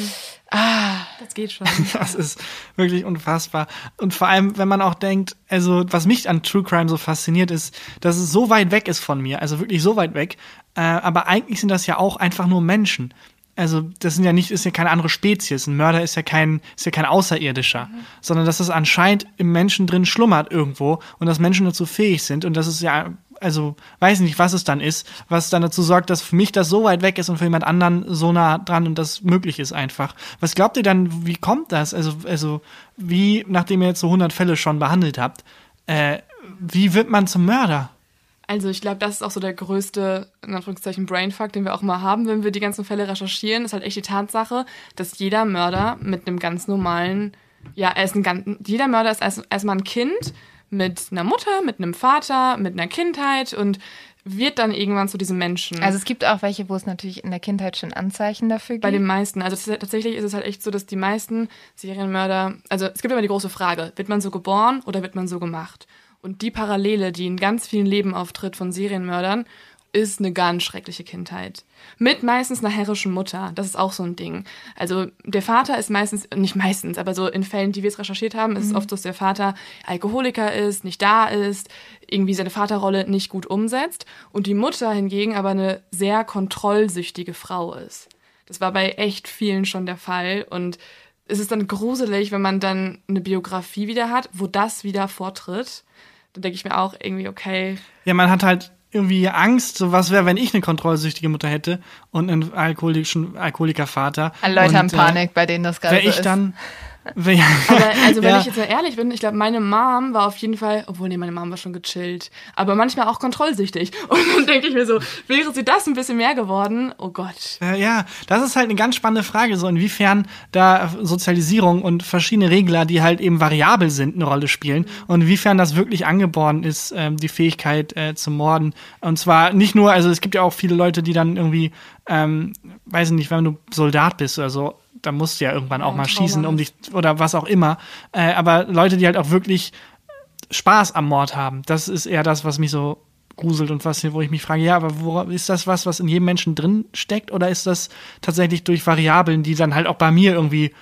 ah, Das geht schon. Das ist wirklich unfassbar. Und vor allem, wenn man auch denkt, also was mich an True Crime so fasziniert ist, dass es so weit weg ist von mir, also wirklich so weit weg. Äh, aber eigentlich sind das ja auch einfach nur Menschen. Also das sind ja nicht, ist ja keine andere Spezies. Ein Mörder ist ja kein, ist ja kein Außerirdischer, sondern dass es anscheinend im Menschen drin schlummert irgendwo und dass Menschen dazu fähig sind und das ist ja also weiß nicht, was es dann ist, was dann dazu sorgt, dass für mich das so weit weg ist und für jemand anderen so nah dran und das möglich ist einfach. Was glaubt ihr dann, wie kommt das? Also, also wie, nachdem ihr jetzt so 100 Fälle schon behandelt habt, äh, wie wird man zum Mörder? Also ich glaube, das ist auch so der größte, in Anführungszeichen, Brainfuck, den wir auch mal haben, wenn wir die ganzen Fälle recherchieren, ist halt echt die Tatsache, dass jeder Mörder mit einem ganz normalen, ja, er ist ein ganz, jeder Mörder ist erst- erstmal ein Kind mit einer Mutter, mit einem Vater, mit einer Kindheit und wird dann irgendwann zu diesem Menschen. also es gibt auch welche, wo es natürlich in der Kindheit schon Anzeichen dafür gibt. Bei den meisten. Also tats- tatsächlich ist es halt echt so, dass die meisten Serienmörder, also es gibt immer die große Frage, wird man so geboren oder wird man so gemacht? Und die Parallele, die in ganz vielen Leben auftritt von Serienmördern, ist eine ganz schreckliche Kindheit. Mit meistens einer herrischen Mutter. Das ist auch so ein Ding. Also der Vater ist meistens, nicht meistens, aber so in Fällen, die wir jetzt recherchiert haben, ist es oft so, dass der Vater Alkoholiker ist, nicht da ist, irgendwie seine Vaterrolle nicht gut umsetzt und die Mutter hingegen aber eine sehr kontrollsüchtige Frau ist. Das war bei echt vielen schon der Fall und es ist dann gruselig, wenn man dann eine Biografie wieder hat, wo das wieder vortritt. Dann denke ich mir auch irgendwie, okay, Ja, man hat halt irgendwie Angst, so was wäre, wenn ich eine kontrollsüchtige Mutter hätte und einen alkoholischen Alkoholikervater. Alle Leute und, haben Panik, bei denen das gerade Wäre so ich ist. dann. Aber also wenn Ja. ich jetzt mal ehrlich bin, ich glaube, meine Mom war auf jeden Fall, obwohl nee, meine Mom war schon gechillt, aber manchmal auch kontrollsüchtig. Und dann denke ich mir so, wäre sie das ein bisschen mehr geworden? Oh Gott. Äh, ja, das ist halt eine ganz spannende Frage, so inwiefern da Sozialisierung und verschiedene Regler, die halt eben variabel sind, eine Rolle spielen und inwiefern das wirklich angeboren ist, ähm, die Fähigkeit äh, zu morden. Und zwar nicht nur, also es gibt ja auch viele Leute, die dann irgendwie, ähm, weiß ich nicht, wenn du Soldat bist oder so, da musst du ja irgendwann auch Ja, mal schießen, um dich, oder was auch immer. Äh, aber Leute, die halt auch wirklich Spaß am Mord haben, das ist eher das, was mich so gruselt und was, wo ich mich frage, ja, aber wo, ist das was, was in jedem Menschen drin steckt oder ist das tatsächlich durch Variablen, die dann halt auch bei mir irgendwie,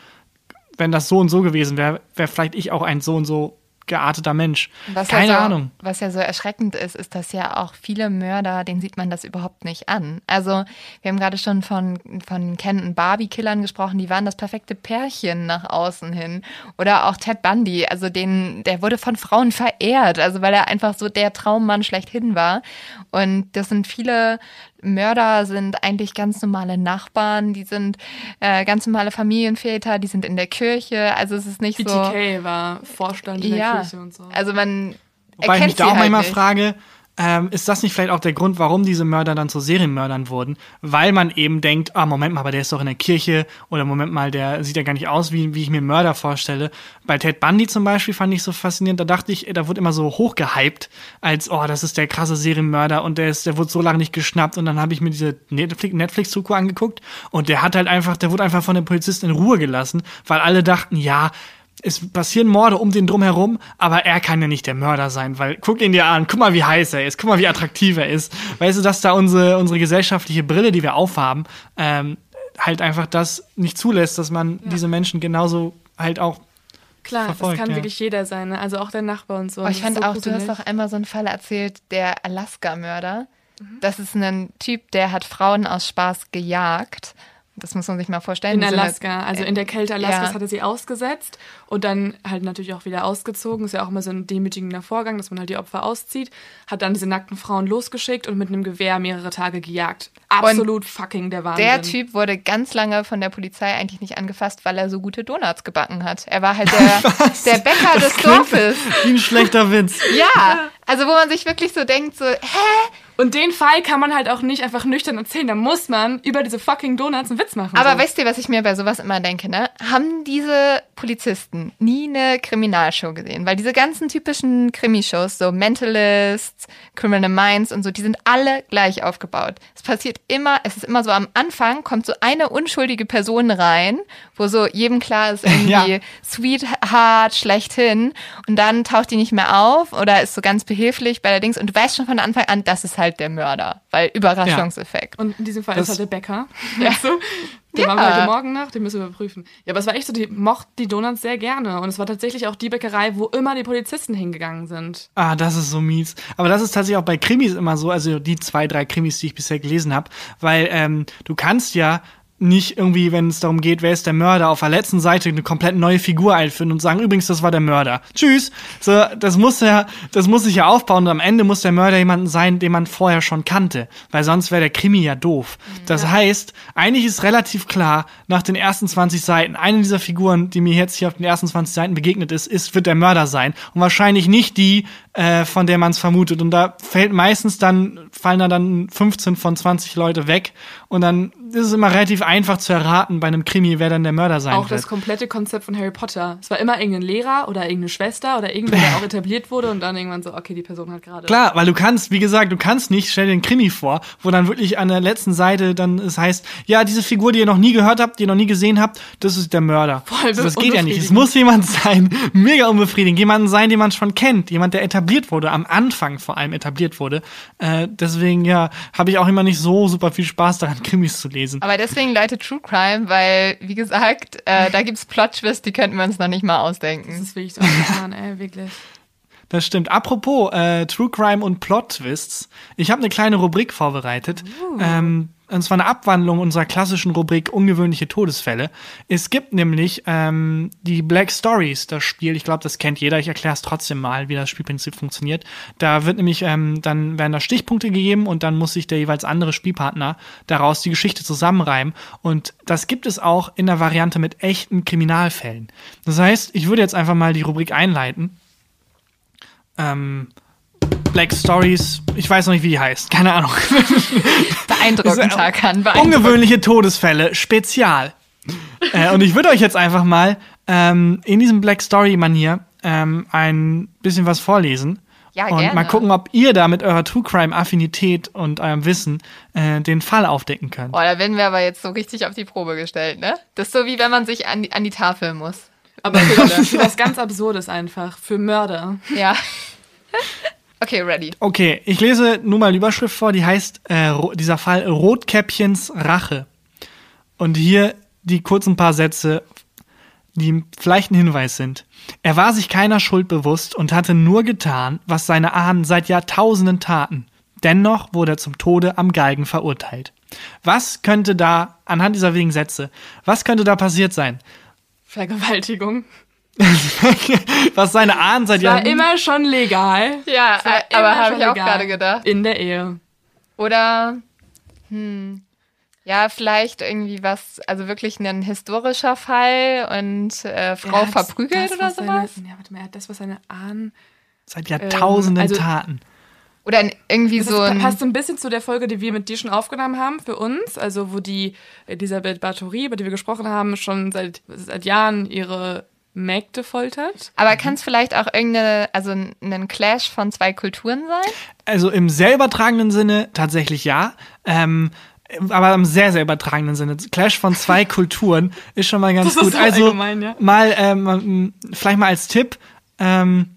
wenn das so und so gewesen wäre, wäre vielleicht ich auch ein so und so gearteter Mensch. Was Keine ja so, Ahnung. Was ja so erschreckend ist, ist, dass ja auch viele Mörder, denen sieht man das überhaupt nicht an. Also wir haben gerade schon von, von Ken und Barbie-Killern gesprochen, die waren das perfekte Pärchen nach außen hin. Oder auch Ted Bundy, also den, der wurde von Frauen verehrt, also weil er einfach so der Traummann schlechthin war. Und das sind viele Mörder sind eigentlich ganz normale Nachbarn, die sind äh, ganz normale Familienväter, die sind in der Kirche. Also es ist nicht so. BTK war Vorstand in der Ja, Kirche und so. also man Wobei ich mich erkennt da auch halt manchmal nicht. frage, ähm, ist das nicht vielleicht auch der Grund, warum diese Mörder dann zu Serienmördern wurden? Weil man eben denkt, ah, Moment mal, aber der ist doch in der Kirche oder Moment mal, der sieht ja gar nicht aus, wie, wie ich mir Mörder vorstelle. Bei Ted Bundy zum Beispiel fand ich so faszinierend, da dachte ich, da wurde immer so hochgehypt, als, oh, das ist der krasse Serienmörder und der ist, der wurde so lange nicht geschnappt und dann habe ich mir diese Netflix- Netflix-Doku angeguckt und der hat halt einfach, der wurde einfach von den Polizisten in Ruhe gelassen, weil alle dachten, ja, es passieren Morde um den drumherum, aber er kann ja nicht der Mörder sein, weil guck ihn dir an, guck mal, wie heiß er ist, guck mal, wie attraktiv er ist. Weißt du, dass da unsere, unsere gesellschaftliche Brille, die wir aufhaben, ähm, halt einfach das nicht zulässt, dass man diese Menschen genauso halt auch Klar, verfolgt, das kann ja. wirklich jeder sein, ne? also auch der Nachbar und so. Oh, ich fand so auch, du hast doch einmal so einen Fall erzählt, der Alaska-Mörder. Das ist ein Typ, der hat Frauen aus Spaß gejagt. Das muss man sich mal vorstellen. In Alaska, also in der Kälte Alaskas Ja. hat er sie ausgesetzt und dann halt natürlich auch wieder ausgezogen. Ist ja auch immer so ein demütigender Vorgang, dass man halt die Opfer auszieht. Hat dann diese nackten Frauen losgeschickt und mit einem Gewehr mehrere Tage gejagt. Absolut fucking der Wahnsinn. Der Typ wurde ganz lange von der Polizei eigentlich nicht angefasst, weil er so gute Donuts gebacken hat. Er war halt der, der Bäcker des Dorfes. wie ein schlechter Witz. Ja, also wo man sich wirklich so denkt, so, hä? Und den Fall kann man halt auch nicht einfach nüchtern erzählen. Da muss man über diese fucking Donuts einen Witz machen. Aber so. weißt du, was ich mir bei sowas immer denke, ne? Haben diese Polizisten nie eine Kriminalshow gesehen? Weil diese ganzen typischen Krimishows, so Mentalists, Criminal Minds und so, die sind alle gleich aufgebaut. Es passiert immer, es ist immer so, am Anfang kommt so eine unschuldige Person rein, wo so jedem klar ist, irgendwie Ja. Sweetheart, schlechthin. Und dann taucht die nicht mehr auf oder ist so ganz behilflich bei der Dings. Und du weißt schon von Anfang an, das ist halt der Mörder. Weil Überraschungseffekt. Und in diesem Fall Das- ist halt der Bäcker. Ja. So. Den Ja. machen wir heute Morgen nach, den müssen wir überprüfen. Ja, aber es war echt so, die mochten die Donuts sehr gerne. Und es war tatsächlich auch die Bäckerei, wo immer die Polizisten hingegangen sind. Ah, das ist so mies. Aber das ist tatsächlich auch bei Krimis immer so, also die zwei, drei Krimis, die ich bisher gelesen habe, weil ähm, du kannst ja nicht irgendwie, wenn es darum geht, wer ist der Mörder, auf der letzten Seite eine komplett neue Figur einführen und sagen, übrigens, das war der Mörder. Tschüss. So, das muss ja, das muss sich ja aufbauen und am Ende muss der Mörder jemanden sein, den man vorher schon kannte, weil sonst wäre der Krimi ja doof. Das heißt, eigentlich ist relativ klar, nach den ersten 20 Seiten, eine dieser Figuren, die mir jetzt hier auf den ersten 20 Seiten begegnet ist, ist, wird der Mörder sein und wahrscheinlich nicht die, äh, von der man es vermutet. Und da fällt meistens dann, fallen da dann 15 von 20 Leute weg und dann ist es immer relativ einfach zu erraten bei einem Krimi, wer dann der Mörder sein Auch wird. das komplette Konzept von Harry Potter. Es war immer irgendein Lehrer oder irgendeine Schwester oder irgendwer, der auch etabliert wurde und dann irgendwann so, okay, die Person hat gerade. Klar, weil du kannst, wie gesagt, du kannst nicht, stell dir einen Krimi vor, wo dann wirklich an der letzten Seite dann es heißt, ja, diese Figur, die ihr noch nie gehört habt, die ihr noch nie gesehen habt, das ist der Mörder. Voll Also das geht ja nicht. Es muss jemand sein, mega unbefriedigend, jemand sein, den man schon kennt, jemand, der etabliert wurde, am Anfang vor allem etabliert wurde. Äh, deswegen, ja, habe ich auch immer nicht so super viel Spaß daran, Krimis zu lesen. Aber deswegen Leute True Crime, weil, wie gesagt, äh, da gibt's Plot-Twists, die könnten wir uns noch nicht mal Das ausdenken. ist wirklich so abgefahren, ey, wirklich. Das stimmt. Apropos äh, True Crime und Plot-Twists. Ich habe eine kleine Rubrik vorbereitet. Ähm, und zwar eine Abwandlung unserer klassischen Rubrik ungewöhnliche Todesfälle. Es gibt nämlich ähm, die Black Stories, das Spiel. Ich glaube, das kennt jeder. Ich erkläre es trotzdem mal, wie das Spielprinzip funktioniert. Da wird nämlich, ähm, dann werden da Stichpunkte gegeben und dann muss sich der jeweils andere Spielpartner daraus die Geschichte zusammenreimen. Und das gibt es auch in der Variante mit echten Kriminalfällen. Das heißt, ich würde jetzt einfach mal die Rubrik einleiten. Ähm, Black Stories, ich weiß noch nicht, wie die heißt. Keine Ahnung. Beeindruckend, Tarkan. Beeindruckend. Ungewöhnliche Todesfälle, Spezial. äh, und ich würde euch jetzt einfach mal ähm, in diesem Black Story-Manier ähm, ein bisschen was vorlesen. Ja, und gerne. mal gucken, ob ihr da mit eurer True Crime-Affinität und eurem Wissen äh, den Fall aufdecken könnt. Boah, da werden wir aber jetzt so richtig auf die Probe gestellt, ne? Das ist so wie wenn man sich an die, an die Tafel muss. Aber für, für was ganz Absurdes einfach. Für Mörder. Ja. okay, ready. Okay, ich lese nur mal die Überschrift vor, die heißt äh, dieser Fall Rotkäppchens Rache. Und hier die kurzen paar Sätze, die vielleicht ein Hinweis sind. Er war sich keiner Schuld bewusst und hatte nur getan, was seine Ahnen seit Jahrtausenden taten. Dennoch wurde er zum Tode am Galgen verurteilt. Was könnte da, anhand dieser wenigen Sätze, was könnte da passiert sein? Vergewaltigung. was seine Ahnen seit War Jahren... immer schon legal. Ja, war äh, aber habe ich auch gerade gedacht. In der Ehe. Oder, hm, ja, vielleicht irgendwie was, also wirklich ein historischer Fall und äh, Frau hat verprügelt das, oder was sowas? Seine, ja, warte mal, er hat das, was seine Ahnen. Seit Jahrtausenden also- taten. Oder irgendwie Das so ist, ein. passt so ein bisschen zu der Folge, die wir mit dir schon aufgenommen haben für uns. Also, wo die Elisabeth Bathory, über die wir gesprochen haben, schon seit, seit Jahren ihre Mägde foltert. aber kann es vielleicht auch irgendeine, also ein ein Clash von zwei Kulturen sein? Also im sehr übertragenen Sinne tatsächlich ja. Ähm, aber im sehr, sehr übertragenen Sinne. Clash von zwei Kulturen ist schon mal ganz Das ist gut. so also allgemein, ja. mal, ähm, vielleicht mal als Tipp, ähm,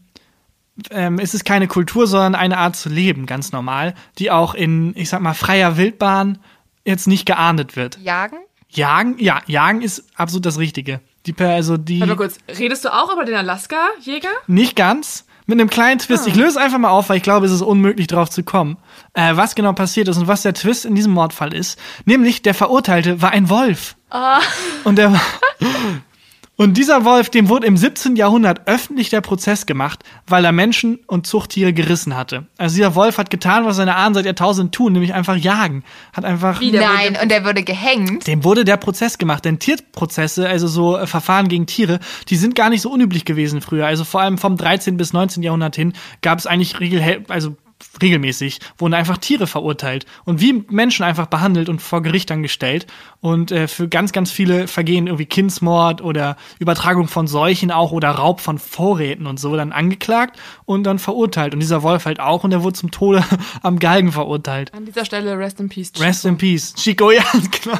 ähm, es ist keine Kultur, sondern eine Art zu leben, ganz normal, die auch in, ich sag mal, freier Wildbahn jetzt nicht geahndet wird. Jagen? Jagen, ja, Jagen ist absolut das Richtige. Die, also die, Warte mal kurz, redest du auch über den Alaska-Jäger? nicht ganz. Mit einem kleinen Twist. Ich löse einfach mal auf, weil ich glaube, es ist unmöglich, drauf zu kommen, äh, was genau passiert ist und was der Twist in diesem Mordfall ist. Nämlich, der Verurteilte war ein Wolf. Und der war. Und dieser Wolf, dem wurde im 17. Jahrhundert öffentlich der Prozess gemacht, weil er Menschen und Zuchttiere gerissen hatte. Also dieser Wolf hat getan, was seine Ahnen seit Jahrtausenden tun, nämlich einfach jagen. Hat einfach. Wie Nein, wurde- und er wurde gehängt. Dem wurde der Prozess gemacht, denn Tierprozesse, also so äh, Verfahren gegen Tiere, die sind gar nicht so unüblich gewesen früher. Also vor allem vom 13. bis 19. Jahrhundert hin gab es eigentlich regel also regelmäßig wurden einfach Tiere verurteilt und wie Menschen einfach behandelt und vor Gericht dann gestellt und äh, für ganz ganz viele Vergehen irgendwie Kindsmord oder Übertragung von Seuchen auch oder Raub von Vorräten und so dann angeklagt und dann verurteilt und dieser Wolf halt auch und der wurde zum Tode am Galgen verurteilt. An dieser Stelle Rest in Peace. Rest in Peace. Chico, ja, genau.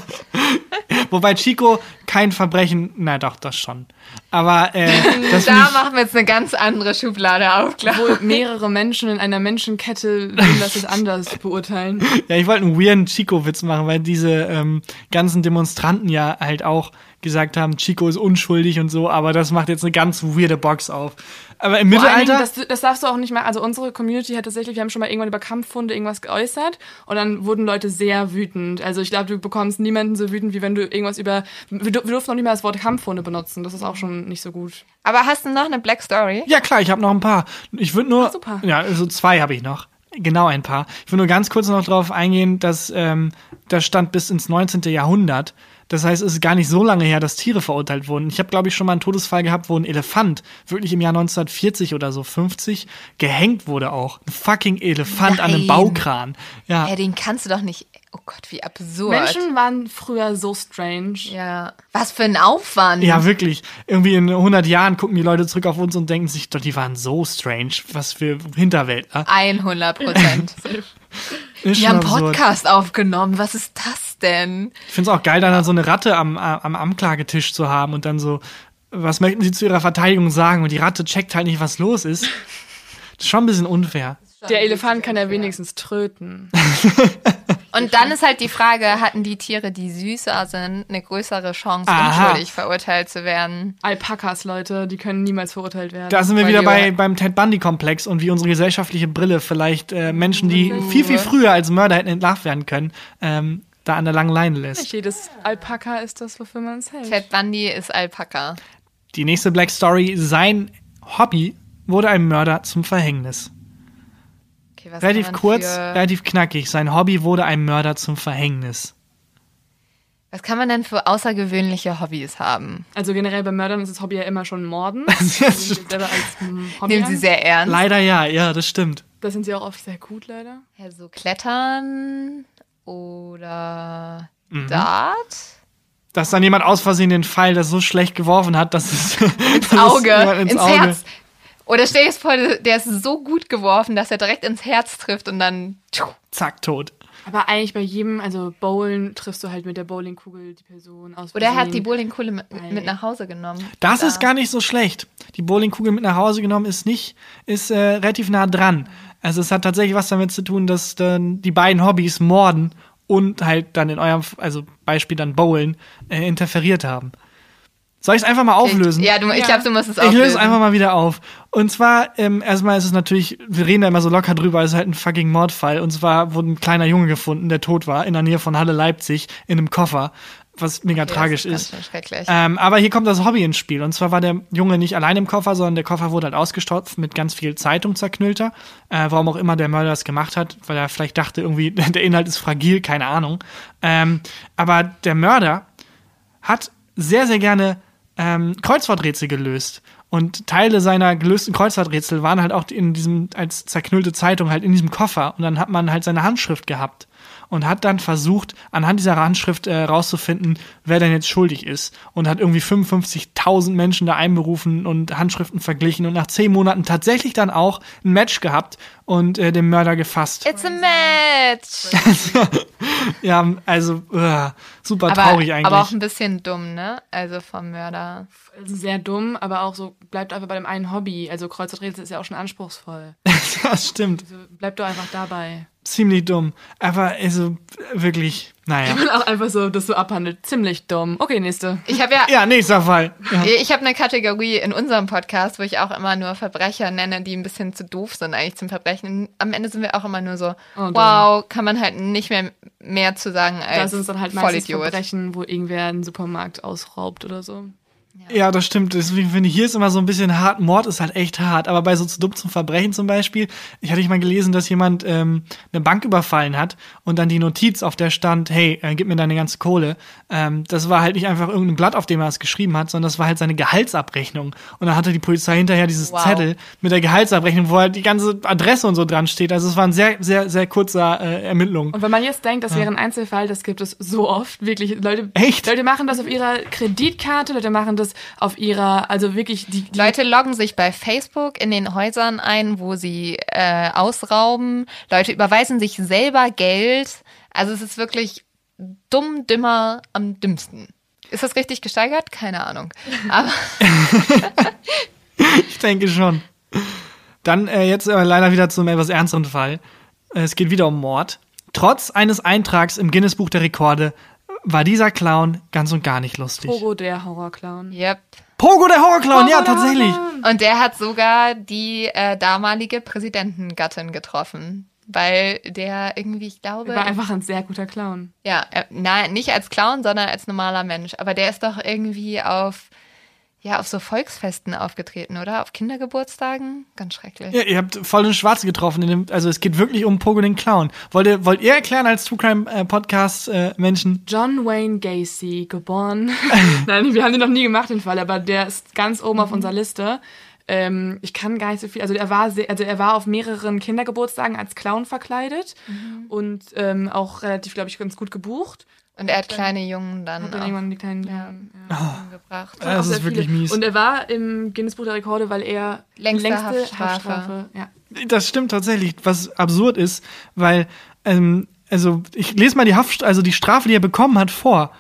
Wobei Chico kein Verbrechen, na doch, das schon. Aber äh, das Da ich, machen wir jetzt eine ganz andere Schublade auf, klar. Obwohl mehrere Menschen in einer Menschenkette würden das jetzt anders beurteilen. ja, ich wollte einen weirden Chico-Witz machen, weil diese ähm, ganzen Demonstranten ja halt auch gesagt haben, Chico ist unschuldig und so, aber das macht jetzt eine ganz weirde Box auf. Aber im Vor allen Dingen, Mittelalter, das, das darfst du auch nicht machen. Also unsere Community hat tatsächlich, wir haben schon mal irgendwann über Kampffunde irgendwas geäußert und dann wurden Leute sehr wütend. Also ich glaube, du bekommst niemanden so wütend, wie wenn du irgendwas über. Wir, wir durften noch nicht mal das Wort Kampfhunde benutzen. Das ist auch schon nicht so gut. Aber hast du noch eine Black Story? ja klar, ich habe noch ein paar. Ich würde nur, Ah, super. ja, also zwei habe ich noch. Genau ein paar. Ich will nur ganz kurz noch darauf eingehen, dass ähm, das stand bis ins 19. Jahrhundert. Das heißt, es ist gar nicht so lange her, dass Tiere verurteilt wurden. Ich habe, glaube ich, schon mal einen Todesfall gehabt, wo ein Elefant wirklich im Jahr 1940 oder so 50 gehängt wurde auch. Ein fucking Elefant an einem Nein. Baukran. Ja. Ja, den kannst du doch nicht. Oh Gott, wie absurd. Menschen waren früher so strange. Ja. Was für ein Aufwand. Ja, wirklich. Irgendwie in 100 Jahren gucken die Leute zurück auf uns und denken sich, doch, die waren so strange. Was für Hinterwäldler. 100 Prozent. Ist Wir haben absurd. Podcast aufgenommen. Was ist das denn? Ich finde es auch geil, dann so eine Ratte am, am Anklagetisch zu haben und dann so, was möchten Sie zu Ihrer Verteidigung sagen? Und die Ratte checkt halt nicht, was los ist. Das ist schon ein bisschen unfair. Der Elefant kann ja wenigstens tröten. Und dann ist halt die Frage, hatten die Tiere, die süßer sind, eine größere Chance, Aha. unschuldig verurteilt zu werden? Alpakas, Leute, die können niemals verurteilt werden. Da sind wir Weil wieder bei, beim Ted Bundy-Komplex und wie unsere gesellschaftliche Brille vielleicht äh, Menschen, die viel, viel früher als Mörder hätten entlarvt werden können, ähm, da an der langen Leine lässt. Nicht jedes Alpaka ist das, wofür man es hält. Ted Bundy ist Alpaka. Die nächste Black Story, sein Hobby wurde einem Mörder zum Verhängnis. Okay, was Relativ kurz, Für, relativ knackig. Sein Hobby wurde einem Mörder zum Verhängnis. was kann man denn für außergewöhnliche Hobbys haben? Also generell bei Mördern ist das Hobby ja immer schon Morden. Das Das nehmen ist sie selber als hm, Hobby Nehmen Sie sehr ernst. Leider ja, ja, das stimmt. Da sind sie auch oft sehr gut, leider. Ja, so Klettern oder Mhm. Dart? Dass dann jemand aus Versehen den Pfeil, das so schlecht geworfen hat, dass es ins Auge, ins, ins Auge. Herz. Oder stell dir vor, der ist so gut geworfen, dass er direkt ins Herz trifft und dann. tschuh. Zack, tot. Aber eigentlich bei jedem, also Bowlen triffst du halt mit der Bowlingkugel die Person aus. Oder er hat die. Bowlingkugel mit, mit nach Hause genommen. Das Da. ist gar nicht so schlecht. Die Bowlingkugel mit nach Hause genommen ist nicht, ist äh, relativ nah dran. Also es hat tatsächlich was damit zu tun, dass dann die beiden Hobbys Morden und halt dann in eurem, also Beispiel dann Bowlen, äh, interferiert haben. Soll ich es einfach mal auflösen? Ja, du, ich Ja. glaube, du musst es Ich auflösen. löse es einfach mal wieder auf. Und zwar, ähm, erstmal ist es natürlich, wir reden da immer so locker drüber, es ist halt ein fucking Mordfall. Und zwar wurde ein kleiner Junge gefunden, der tot war, in der Nähe von Halle Leipzig, in einem Koffer, was mega Okay, tragisch das ist. ist. Ähm, aber hier kommt das Hobby ins Spiel. Und zwar war der Junge nicht allein im Koffer, sondern der Koffer wurde halt ausgestopft mit ganz viel Zeitung zerknüllter. Äh, warum auch immer der Mörder das gemacht hat, weil er vielleicht dachte, irgendwie, der Inhalt ist fragil, keine Ahnung. Ähm, aber der Mörder hat sehr, sehr gerne ähm, Kreuzworträtsel gelöst. Und Teile seiner gelösten Kreuzworträtsel waren halt auch in diesem, als zerknüllte Zeitung halt in diesem Koffer. Und dann hat man halt seine Handschrift gehabt. Und hat dann versucht, anhand dieser Handschrift äh, rauszufinden, wer denn jetzt schuldig ist. Und hat irgendwie 55.000 Menschen da einberufen und Handschriften verglichen. Und nach zehn Monaten tatsächlich dann auch ein Match gehabt und äh, den Mörder gefasst. It's a match! Ja, also uh, super aber, traurig eigentlich. aber auch ein bisschen dumm, ne? Also vom Mörder. Also sehr dumm, aber auch so, bleibt einfach bei dem einen Hobby. Also Kreuzworträtsel ist ja auch schon anspruchsvoll. ja, stimmt. Also bleibt doch einfach dabei. Ziemlich dumm. Aber also wirklich, naja. Und auch einfach so, das so abhandelt. Ziemlich dumm. Okay, nächste. Ich habe ja, Ja, nächster Fall. Ja. ich habe eine Kategorie in unserem Podcast, wo ich auch immer nur Verbrecher nenne, die ein bisschen zu doof sind eigentlich zum Verbrechen. Am Ende sind wir auch immer nur so, Oh, wow, kann man halt nicht mehr mehr zu sagen Da als sind es dann halt meistens Vollidiot. Verbrechen, wo irgendwer einen Supermarkt ausraubt oder so. Ja, das stimmt. Deswegen finde ich, hier ist immer so ein bisschen hart. Mord ist halt echt hart. Aber bei so zu dumm zum Verbrechen zum Beispiel, ich hatte ich mal gelesen, dass jemand ähm, eine Bank überfallen hat und dann die Notiz, auf der stand, hey, äh, gib mir deine ganze Kohle. Ähm, das war halt nicht einfach irgendein Blatt, auf dem er es geschrieben hat, sondern das war halt seine Gehaltsabrechnung. Und dann hatte die Polizei hinterher dieses Wow. Zettel mit der Gehaltsabrechnung, wo halt die ganze Adresse und so dran steht. Also es war ein sehr, sehr, sehr kurzer äh, Ermittlung. Und wenn man jetzt denkt, das wäre ein Einzelfall, das gibt es so oft. Wirklich, Leute, Echt? Leute machen das auf ihrer Kreditkarte, Leute machen das auf ihrer, also wirklich die, die Leute loggen sich bei Facebook in den Häusern ein, wo sie äh, ausrauben. Leute überweisen sich selber Geld. Also es ist wirklich dumm, dümmer am dümmsten. Ist das richtig gesteigert? Keine Ahnung. Aber Ich denke schon. Dann äh, jetzt aber leider wieder zum etwas ernsteren Fall. Äh, Es geht wieder um Mord. Trotz eines Eintrags im Guinness-Buch der Rekorde war dieser Clown ganz und gar nicht lustig. Pogo der Horrorclown. yep. Pogo der Horrorclown, ja, Pogo tatsächlich. Und der hat sogar die äh, damalige Präsidentengattin getroffen. Weil der irgendwie, ich glaube. Er war einfach ein sehr guter Clown. Ja, äh, nein, nicht als Clown, sondern als normaler Mensch. Aber der ist doch irgendwie auf, ja, auf so Volksfesten aufgetreten, oder? Auf Kindergeburtstagen? Ganz schrecklich. Ja, ihr habt voll den Schwarze getroffen. In dem, also es geht wirklich um Pogo den Clown. Wollt ihr, wollt ihr erklären als True Crime äh, Podcast äh, Menschen? John Wayne Gacy, geboren. Nein, wir haben den noch nie gemacht, den Fall, aber der ist ganz oben auf unserer Liste. Ähm, ich kann gar nicht so viel. Also er war sehr, also er war auf mehreren Kindergeburtstagen als Clown verkleidet und ähm, auch relativ, glaube ich, ganz gut gebucht. Und er hat kleine Jungen dann Hat dann auch irgendwann die kleinen Jungen, ja. umgebracht. Ah, Das Auch ist sehr wirklich viele. mies. Und er war im Guinness Buch der Rekorde, weil er Längste längste Haftstrafe. Haftstrafe ja. Das stimmt tatsächlich, was absurd ist, weil, ähm, also ich lese mal die Haft, also die Strafe, die er bekommen hat, vor.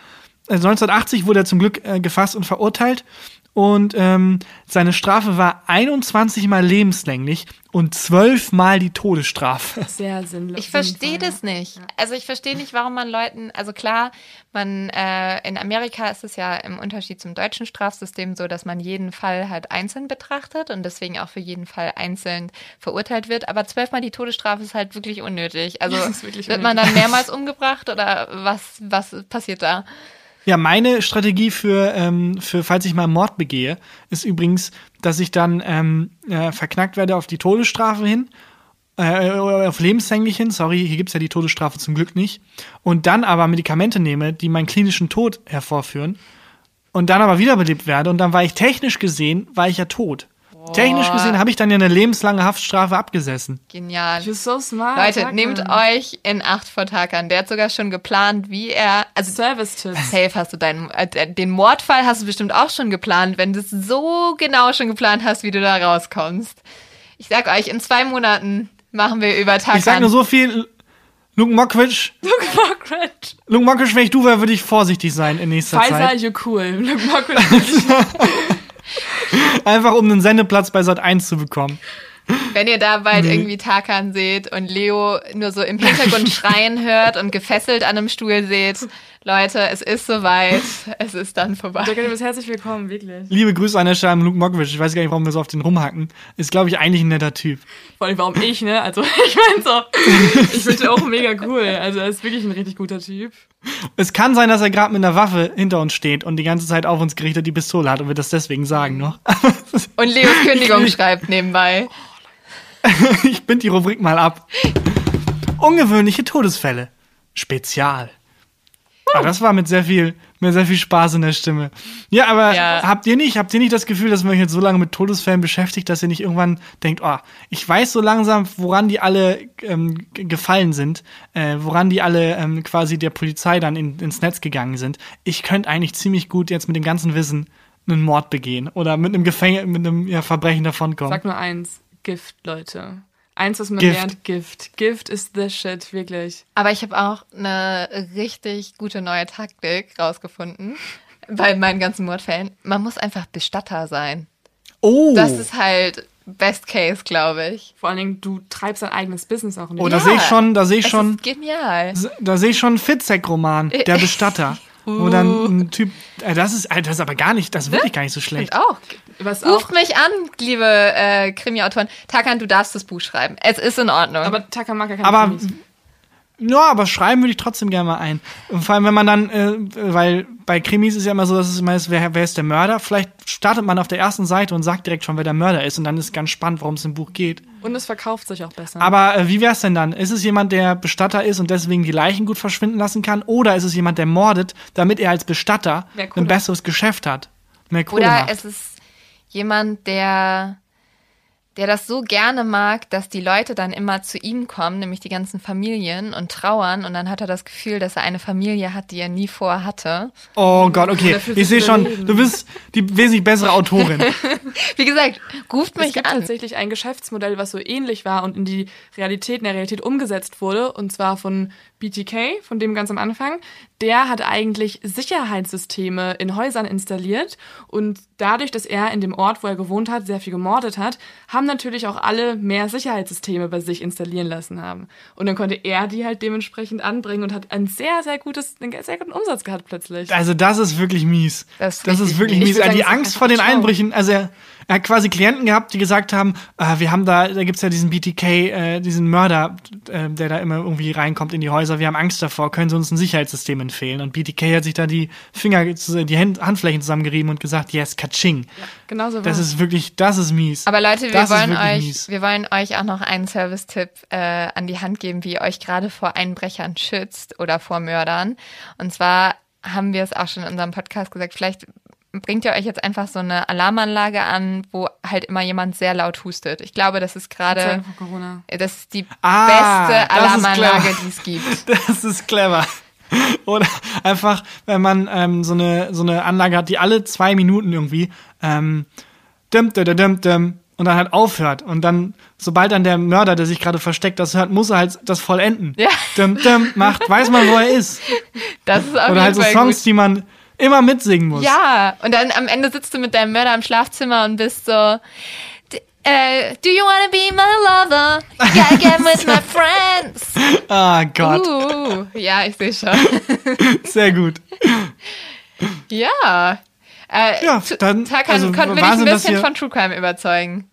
Also 1980 wurde er zum Glück äh, gefasst und verurteilt und ähm, seine Strafe war 21 mal lebenslänglich und 12 mal die Todesstrafe. Sehr sinnlos. Ich verstehe das nicht. Also ich verstehe nicht, warum man Leuten, also klar, man äh, in Amerika ist es ja im Unterschied zum deutschen Strafsystem so, dass man jeden Fall halt einzeln betrachtet und deswegen auch für jeden Fall einzeln verurteilt wird. Aber zwölfmal die Todesstrafe ist halt wirklich unnötig. Also wirklich wird man dann mehrmals umgebracht oder was, was passiert da? Ja, meine Strategie für, ähm, für falls ich mal Mord begehe, ist übrigens, dass ich dann ähm, äh, verknackt werde auf die Todesstrafe hin, äh, auf lebenslänglich hin, sorry, hier gibt's ja die Todesstrafe zum Glück nicht, und dann aber Medikamente nehme, die meinen klinischen Tod hervorführen, und dann aber wiederbelebt werde, und dann war ich technisch gesehen, war ich ja tot. Technisch gesehen habe ich dann ja eine lebenslange Haftstrafe abgesessen. Genial. Du bist so smart. Leute, Tarkan. nehmt euch in Acht vor Tarkan. Der hat sogar schon geplant, wie er, also Service-Tipps. Safe hast du deinen, äh, den Mordfall hast du bestimmt auch schon geplant, wenn du es so genau schon geplant hast, wie du da rauskommst. Ich sag euch, in zwei Monaten machen wir über Tarkan. Ich sag nur so viel, Luke Mockridge, Margaret. Luke Mockridge, wenn ich du wäre, würde ich vorsichtig sein in nächster Pfizer, Zeit. you cool. Margaret, wirklich. Einfach um einen Sendeplatz bei Sat 1 zu bekommen. Wenn ihr da bald irgendwie Tarkan seht und Leo nur so im Hintergrund schreien hört und gefesselt an einem Stuhl seht, Leute, es ist soweit. Es ist dann vorbei. Tarkan, du bist herzlich willkommen, wirklich. Liebe Grüße an der Stelle an Luke Mockridge. Ich weiß gar nicht, warum wir so auf den rumhacken. Ist, glaube ich, eigentlich ein netter Typ. Vor allem, warum ich, ne? Also, ich meine so, ich finde den auch mega cool. Also, er ist wirklich ein richtig guter Typ. Es kann sein, dass er gerade mit einer Waffe hinter uns steht und die ganze Zeit auf uns gerichtet die Pistole hat und wir das deswegen sagen noch. Und Leos Kündigung schreibt nebenbei. ich bind die Rubrik mal ab. Ungewöhnliche Todesfälle. Spezial. Ah, das war mit sehr viel, mit sehr viel Spaß in der Stimme. Ja, aber Ja. habt ihr nicht, habt ihr nicht das Gefühl, dass man euch jetzt so lange mit Todesfällen beschäftigt, dass ihr nicht irgendwann denkt, oh, ich weiß so langsam, woran die alle ähm, gefallen sind, äh, woran die alle ähm, quasi der Polizei dann in, ins Netz gegangen sind. Ich könnte eigentlich ziemlich gut jetzt mit dem ganzen Wissen einen Mord begehen oder mit einem Gefängnis, mit einem ja, Verbrechen davonkommen. Sag nur eins. Gift, Leute. Eins, was man Gift. lernt, Gift. Gift ist the shit, wirklich. Aber ich habe auch eine richtig gute neue Taktik rausgefunden bei meinen ganzen Mordfällen. Man muss einfach Bestatter sein. Oh, Das ist halt Best Case, glaube ich. Vor allen Dingen, du treibst dein eigenes Business auch nicht. oh da Ja. sehe ich schon, da sehe ich Es schon. ist genial. Da sehe ich schon einen Fitzek-Roman, der Bestatter. Wo dann ein Typ, äh, das ist, äh, das ist aber gar nicht, das ist wirklich gar nicht so schlecht. Und auch. Was auch. Ruft mich an, liebe äh, Krimi-Autoren. Takan, du darfst das Buch schreiben. Es ist in Ordnung. Aber Takamaka kann Aber, Krimis. Ja, aber schreiben würde ich trotzdem gerne mal ein. Und vor allem, wenn man dann, äh, weil bei Krimis ist ja immer so, dass es immer ist, wer, wer ist der Mörder? Vielleicht startet man auf der ersten Seite und sagt direkt schon, wer der Mörder ist. Und dann ist ganz spannend, worum es im Buch geht. Und es verkauft sich auch besser. Aber äh, wie wär's denn dann? Ist es jemand, der Bestatter ist und deswegen die Leichen gut verschwinden lassen kann? Oder ist es jemand, der mordet, damit er als Bestatter ein besseres Geschäft hat? Mehr Kohle Oder macht? es ist jemand, der, der das so gerne mag, dass die Leute dann immer zu ihm kommen, nämlich die ganzen Familien und trauern und dann hat er das Gefühl, dass er eine Familie hat, die er nie vorher hatte. Oh Gott, okay. Ich sehe schon, du bist die wesentlich bessere Autorin. Wie gesagt, ruft es mich gibt an. tatsächlich ein Geschäftsmodell, was so ähnlich war und in die Realität, in der Realität umgesetzt wurde, und zwar von BTK, von dem ganz am Anfang. Der hat eigentlich Sicherheitssysteme in Häusern installiert und dadurch, dass er in dem Ort, wo er gewohnt hat, sehr viel gemordet hat, haben natürlich auch alle mehr Sicherheitssysteme bei sich installieren lassen haben. Und dann konnte er die halt dementsprechend anbringen und hat ein sehr, sehr gutes, einen sehr guten Umsatz gehabt plötzlich. Also das ist wirklich mies. Das ist Das ist wirklich mies. Also die Angst vor den. Einbrüchen, also er, er hat quasi Klienten gehabt, die gesagt haben, äh, wir haben da, da gibt's ja diesen BTK, äh, diesen Mörder, äh, der da immer irgendwie reinkommt in die Häuser, wir haben Angst davor, können Sie uns ein Sicherheitssystem empfehlen? Und BTK hat sich da die Finger, die Hand, Handflächen zusammengerieben und gesagt, yes, Kaching. Genauso war Das ist wirklich, das ist mies. Aber Leute, wir Das wollen euch, mies. wir wollen euch auch noch einen Service-Tipp äh, an die Hand geben, wie ihr euch gerade vor Einbrechern schützt oder vor Mördern. Und zwar haben wir es auch schon in unserem Podcast gesagt, vielleicht bringt ihr euch jetzt einfach so eine Alarmanlage an, wo halt immer jemand sehr laut hustet. Ich glaube, das ist gerade, das ist die Ah, beste Alarmanlage, die es gibt. Das ist clever. Oder einfach, wenn man ähm, so, eine, so eine Anlage hat, die alle zwei Minuten irgendwie ähm, dim, dim, dim, dim, und dann halt aufhört. Und dann, sobald dann der Mörder, der sich gerade versteckt, das hört, muss er halt das vollenden. Ja. Dim, dim, macht, weiß man, wo er ist. Das ist auf Oder jeden halt so Fall Songs, gut. die man, immer mitsingen muss. Ja, und dann am Ende sitzt du mit deinem Mörder im Schlafzimmer und bist so, äh, do you wanna be my lover? Gotta get with my friends. Ah Gott, Uh, ja, ich sehe schon. sehr gut. ja. Äh, Ja, dann- Tarkan, also konnten wir dich ein bisschen von True Crime überzeugen.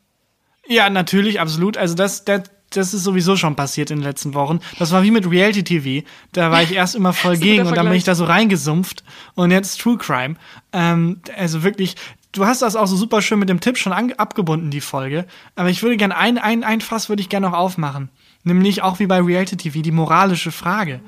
Ja, natürlich, absolut. Also das, das, das ist sowieso schon passiert in den letzten Wochen. Das war wie mit Reality TV. Da war ich erst immer voll gegen und dann bin ich da so reingesumpft. Und jetzt True Crime. Ähm, also wirklich, du hast das auch so super schön mit dem Tipp schon abgebunden, die Folge. Aber ich würde gerne ein, ein, ein Fass würde ich gerne noch aufmachen. Nämlich auch wie bei Reality TV, die moralische Frage.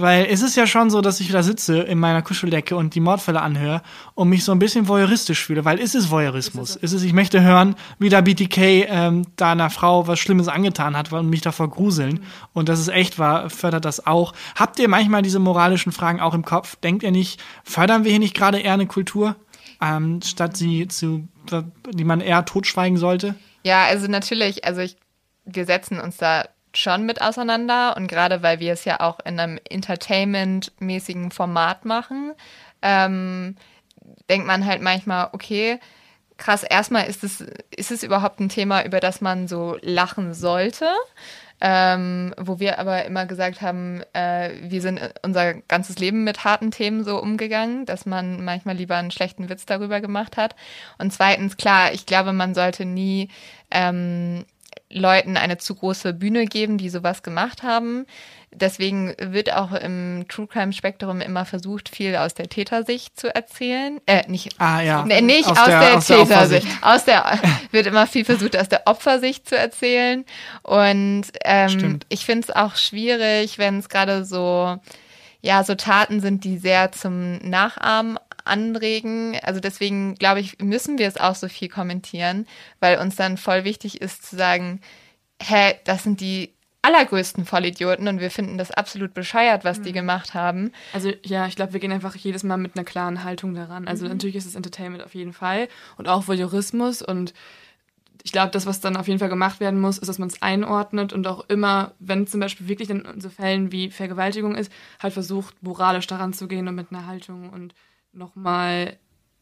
Weil es ist ja schon so, dass ich wieder sitze in meiner Kuscheldecke und die Mordfälle anhöre und mich so ein bisschen voyeuristisch fühle, weil es ist Voyeurismus. Es ist, ich möchte hören, wie da BTK ähm, da einer Frau was Schlimmes angetan hat und mich davor gruseln. Und dass es echt war, fördert das auch. Habt ihr manchmal diese moralischen Fragen auch im Kopf? Denkt ihr nicht, fördern wir hier nicht gerade eher eine Kultur, ähm, statt sie zu, die man eher totschweigen sollte? Ja, also natürlich, also ich, wir setzen uns da schon mit auseinander und gerade weil wir es ja auch in einem Entertainment-mäßigen Format machen, ähm, denkt man halt manchmal, okay, krass, erstmal ist es, ist es überhaupt ein Thema, über das man so lachen sollte. Ähm, wo wir aber immer gesagt haben, äh, wir sind unser ganzes Leben mit harten Themen so umgegangen, dass man manchmal lieber einen schlechten Witz darüber gemacht hat. Und zweitens, klar, ich glaube, man sollte nie ähm, Leuten eine zu große Bühne geben, die sowas gemacht haben. Deswegen wird auch im True Crime Spektrum immer versucht, viel aus der Tätersicht zu erzählen. Äh, nicht Ah ja. Nee, nicht aus, Aus der, der- aus der Tätersicht. Aus der wird immer viel versucht, aus der Opfersicht zu erzählen. Und ähm, Stimmt. ich finde es auch schwierig, wenn es gerade so, ja, so Taten sind, die sehr zum Nachahmen anregen. Also deswegen glaube ich, müssen wir es auch so viel kommentieren, weil uns dann voll wichtig ist zu sagen, hä, das sind die allergrößten Vollidioten und wir finden das absolut bescheuert, was die gemacht haben. Also ja, ich glaube, wir gehen einfach jedes Mal mit einer klaren Haltung daran. Also Mhm. natürlich ist es Entertainment auf jeden Fall und auch Voyeurismus und ich glaube, das, was dann auf jeden Fall gemacht werden muss, ist, dass man es einordnet und auch immer, wenn zum Beispiel wirklich in so Fällen wie Vergewaltigung ist, halt versucht, moralisch daran zu gehen und mit einer Haltung und nochmal,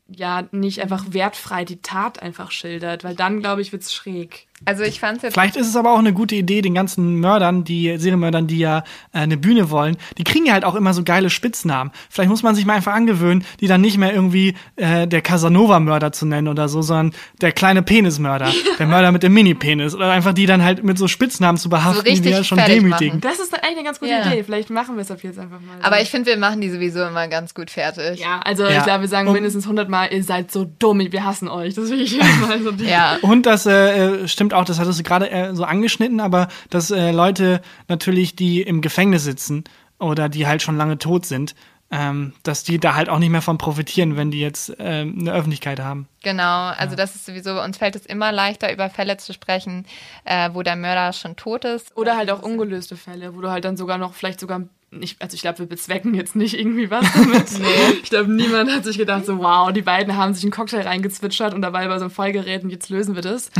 ja, nicht einfach wertfrei die Tat einfach schildert, weil dann, glaube ich, wird's schräg. Also ich fand es jetzt Vielleicht ist es aber auch eine gute Idee, den ganzen Mördern, die Serienmördern, die ja äh, eine Bühne wollen, die kriegen ja halt auch immer so geile Spitznamen. Vielleicht muss man sich mal einfach angewöhnen, die dann nicht mehr irgendwie äh, der Casanova-Mörder zu nennen oder so, sondern der kleine Penismörder, der Mörder mit dem Mini-Penis oder einfach die dann halt mit so Spitznamen zu behaften, die richtig ja schon demütigen. Das ist eigentlich eine ganz gute Ja. Idee. Vielleicht machen wir es ab jetzt einfach mal. Aber ich finde, wir machen die sowieso immer ganz gut fertig. Ja, also Ja. ich glaube, wir sagen Um- mindestens 100 Mal, ihr seid so dumm, wir hassen euch. Das will ich jedes Mal so Ja. Und das äh, stimmt auch, das hattest du gerade äh, so angeschnitten, aber dass äh, Leute natürlich, die im Gefängnis sitzen oder die halt schon lange tot sind, ähm, dass die da halt auch nicht mehr von profitieren, wenn die jetzt ähm, eine Öffentlichkeit haben. Genau, also das ist sowieso, uns fällt es immer leichter, über Fälle zu sprechen, äh, wo der Mörder schon tot ist. Oder halt auch ungelöste Fälle, wo du halt dann sogar noch, vielleicht sogar nicht, also ich glaube, wir bezwecken jetzt nicht irgendwie was damit. Ich glaube, niemand hat sich gedacht, so wow, die beiden haben sich einen Cocktail reingezwitschert und dabei bei so einem Vollgerät und jetzt lösen wir das.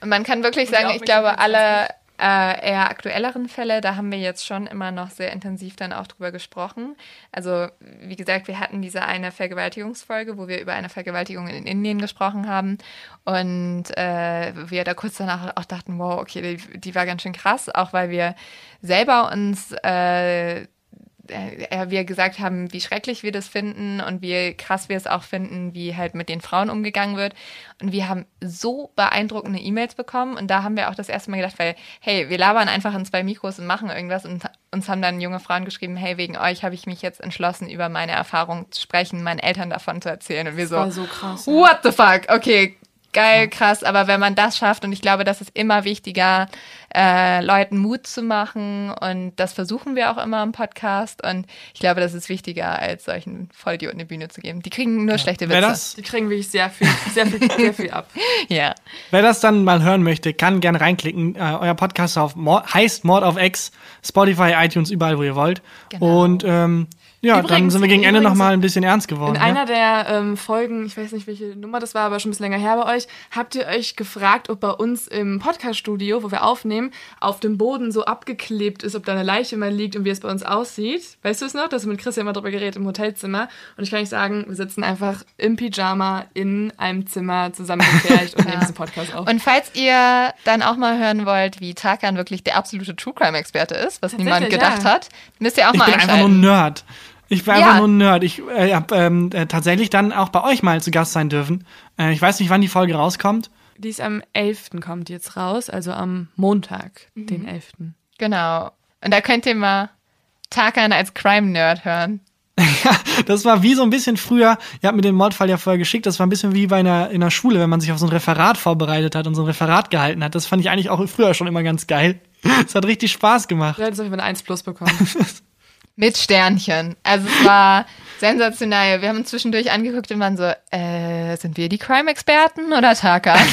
Und man kann wirklich sagen, ich glaube, alle äh, eher aktuelleren Fälle, da haben wir jetzt schon immer noch sehr intensiv dann auch drüber gesprochen. Also, wie gesagt, wir hatten diese eine Vergewaltigungsfolge, wo wir über eine Vergewaltigung in Indien gesprochen haben. Und äh, wir da kurz danach auch dachten, wow, okay, die, die war ganz schön krass, auch weil wir selber uns äh, äh, wir gesagt haben, wie schrecklich wir das finden und wie krass wir es auch finden, wie halt mit den Frauen umgegangen wird. Und wir haben so beeindruckende E-Mails bekommen und da haben wir auch das erste Mal gedacht, weil, hey, wir labern einfach in zwei Mikros und machen irgendwas und uns haben dann junge Frauen geschrieben, hey, wegen euch habe ich mich jetzt entschlossen, über meine Erfahrung zu sprechen, meinen Eltern davon zu erzählen. Und wir so, War so krass. what the fuck? Okay, geil, krass. Aber wenn man das schafft, und ich glaube, das ist immer wichtiger, äh, Leuten Mut zu machen. Und das versuchen wir auch immer im Podcast. Und ich glaube, das ist wichtiger, als solchen Vollidioten eine Bühne zu geben. Die kriegen nur schlechte Witze. Wer das, Die kriegen wirklich sehr viel, sehr viel, sehr viel ab. Ja. wer das dann mal hören möchte, kann gerne reinklicken. Äh, euer Podcast auf Mord, heißt Mord auf X, Spotify, iTunes, überall, wo ihr wollt. Genau. Und ähm, Ja, dann Übrigens- sind wir gegen Ende übrigens- noch mal ein bisschen ernst geworden. In ja? einer der ähm, Folgen, ich weiß nicht, welche Nummer das war, aber schon ein bisschen länger her bei euch, habt ihr euch gefragt, ob bei uns im Podcast-Studio, wo wir aufnehmen, auf dem Boden so abgeklebt ist, ob da eine Leiche mal liegt und wie es bei uns aussieht. Weißt du es noch? Das mit Chris ja mal drüber geredet im Hotelzimmer. Und ich kann euch sagen, wir sitzen einfach im Pyjama in einem Zimmer zusammengepfercht und nehmen diesen Podcast auf. Und falls ihr dann auch mal hören wollt, wie Tarkan wirklich der absolute True Crime Experte ist, was niemand gedacht ja. hat, müsst ihr auch Ich mal bin einfach nur ein einschalten. Nerd. Ich bin Ja. einfach nur ein Nerd. Ich äh, habe ähm, äh, tatsächlich dann auch bei euch mal zu Gast sein dürfen. Äh, ich weiß nicht, wann die Folge rauskommt. Die ist am 11. kommt jetzt raus, also am Montag, Mhm. den 11. Genau. Und da könnt ihr mal Tarkan als Crime-Nerd hören. Das war wie so ein bisschen früher, ihr habt mir den Mordfall ja vorher geschickt, das war ein bisschen wie bei einer, in der Schule, wenn man sich auf so ein Referat vorbereitet hat und so ein Referat gehalten hat. Das fand ich eigentlich auch früher schon immer ganz geil. Es hat richtig Spaß gemacht. Du hättest auf jeden Fall eine 1 Plus bekommen. Mit Sternchen. Also es war sensationell. Wir haben uns zwischendurch angeguckt und waren so, äh, sind wir die Crime-Experten oder Tarkan?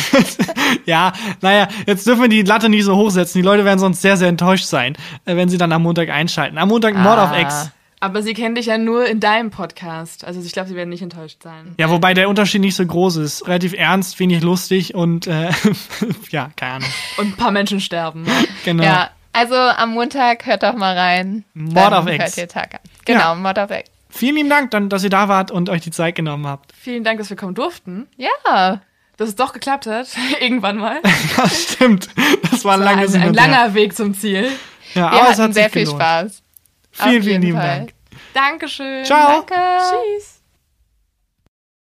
Ja, naja, jetzt dürfen wir die Latte nicht so hochsetzen. Die Leute werden sonst sehr, sehr enttäuscht sein, äh, wenn sie dann am Montag einschalten. Am Montag Mord auf Ah. Ex. Aber sie kennen dich ja nur in deinem Podcast. Also ich glaube, sie werden nicht enttäuscht sein. Ja, wobei der Unterschied nicht so groß ist. Relativ ernst, wenig lustig und äh, ja, keine Ahnung. Und ein paar Menschen sterben. Genau. Ja, also am Montag hört doch mal rein. Mord auf Ex. Hört ihr Tarkan. Genau, Ja. Mord auf Ex. Vielen lieben Dank, dann, dass ihr da wart und euch die Zeit genommen habt. Vielen Dank, dass wir kommen durften. Ja. Dass es doch geklappt hat. Irgendwann mal. Ja, stimmt. Das war ein Ein, langes ein, her. langer Weg zum Ziel. Ja, Wir aber es hatten hat sehr sich viel gelohnt. Spaß. Vielen, vielen lieben Fall. Dank. Dankeschön. Ciao. Danke. Tschüss.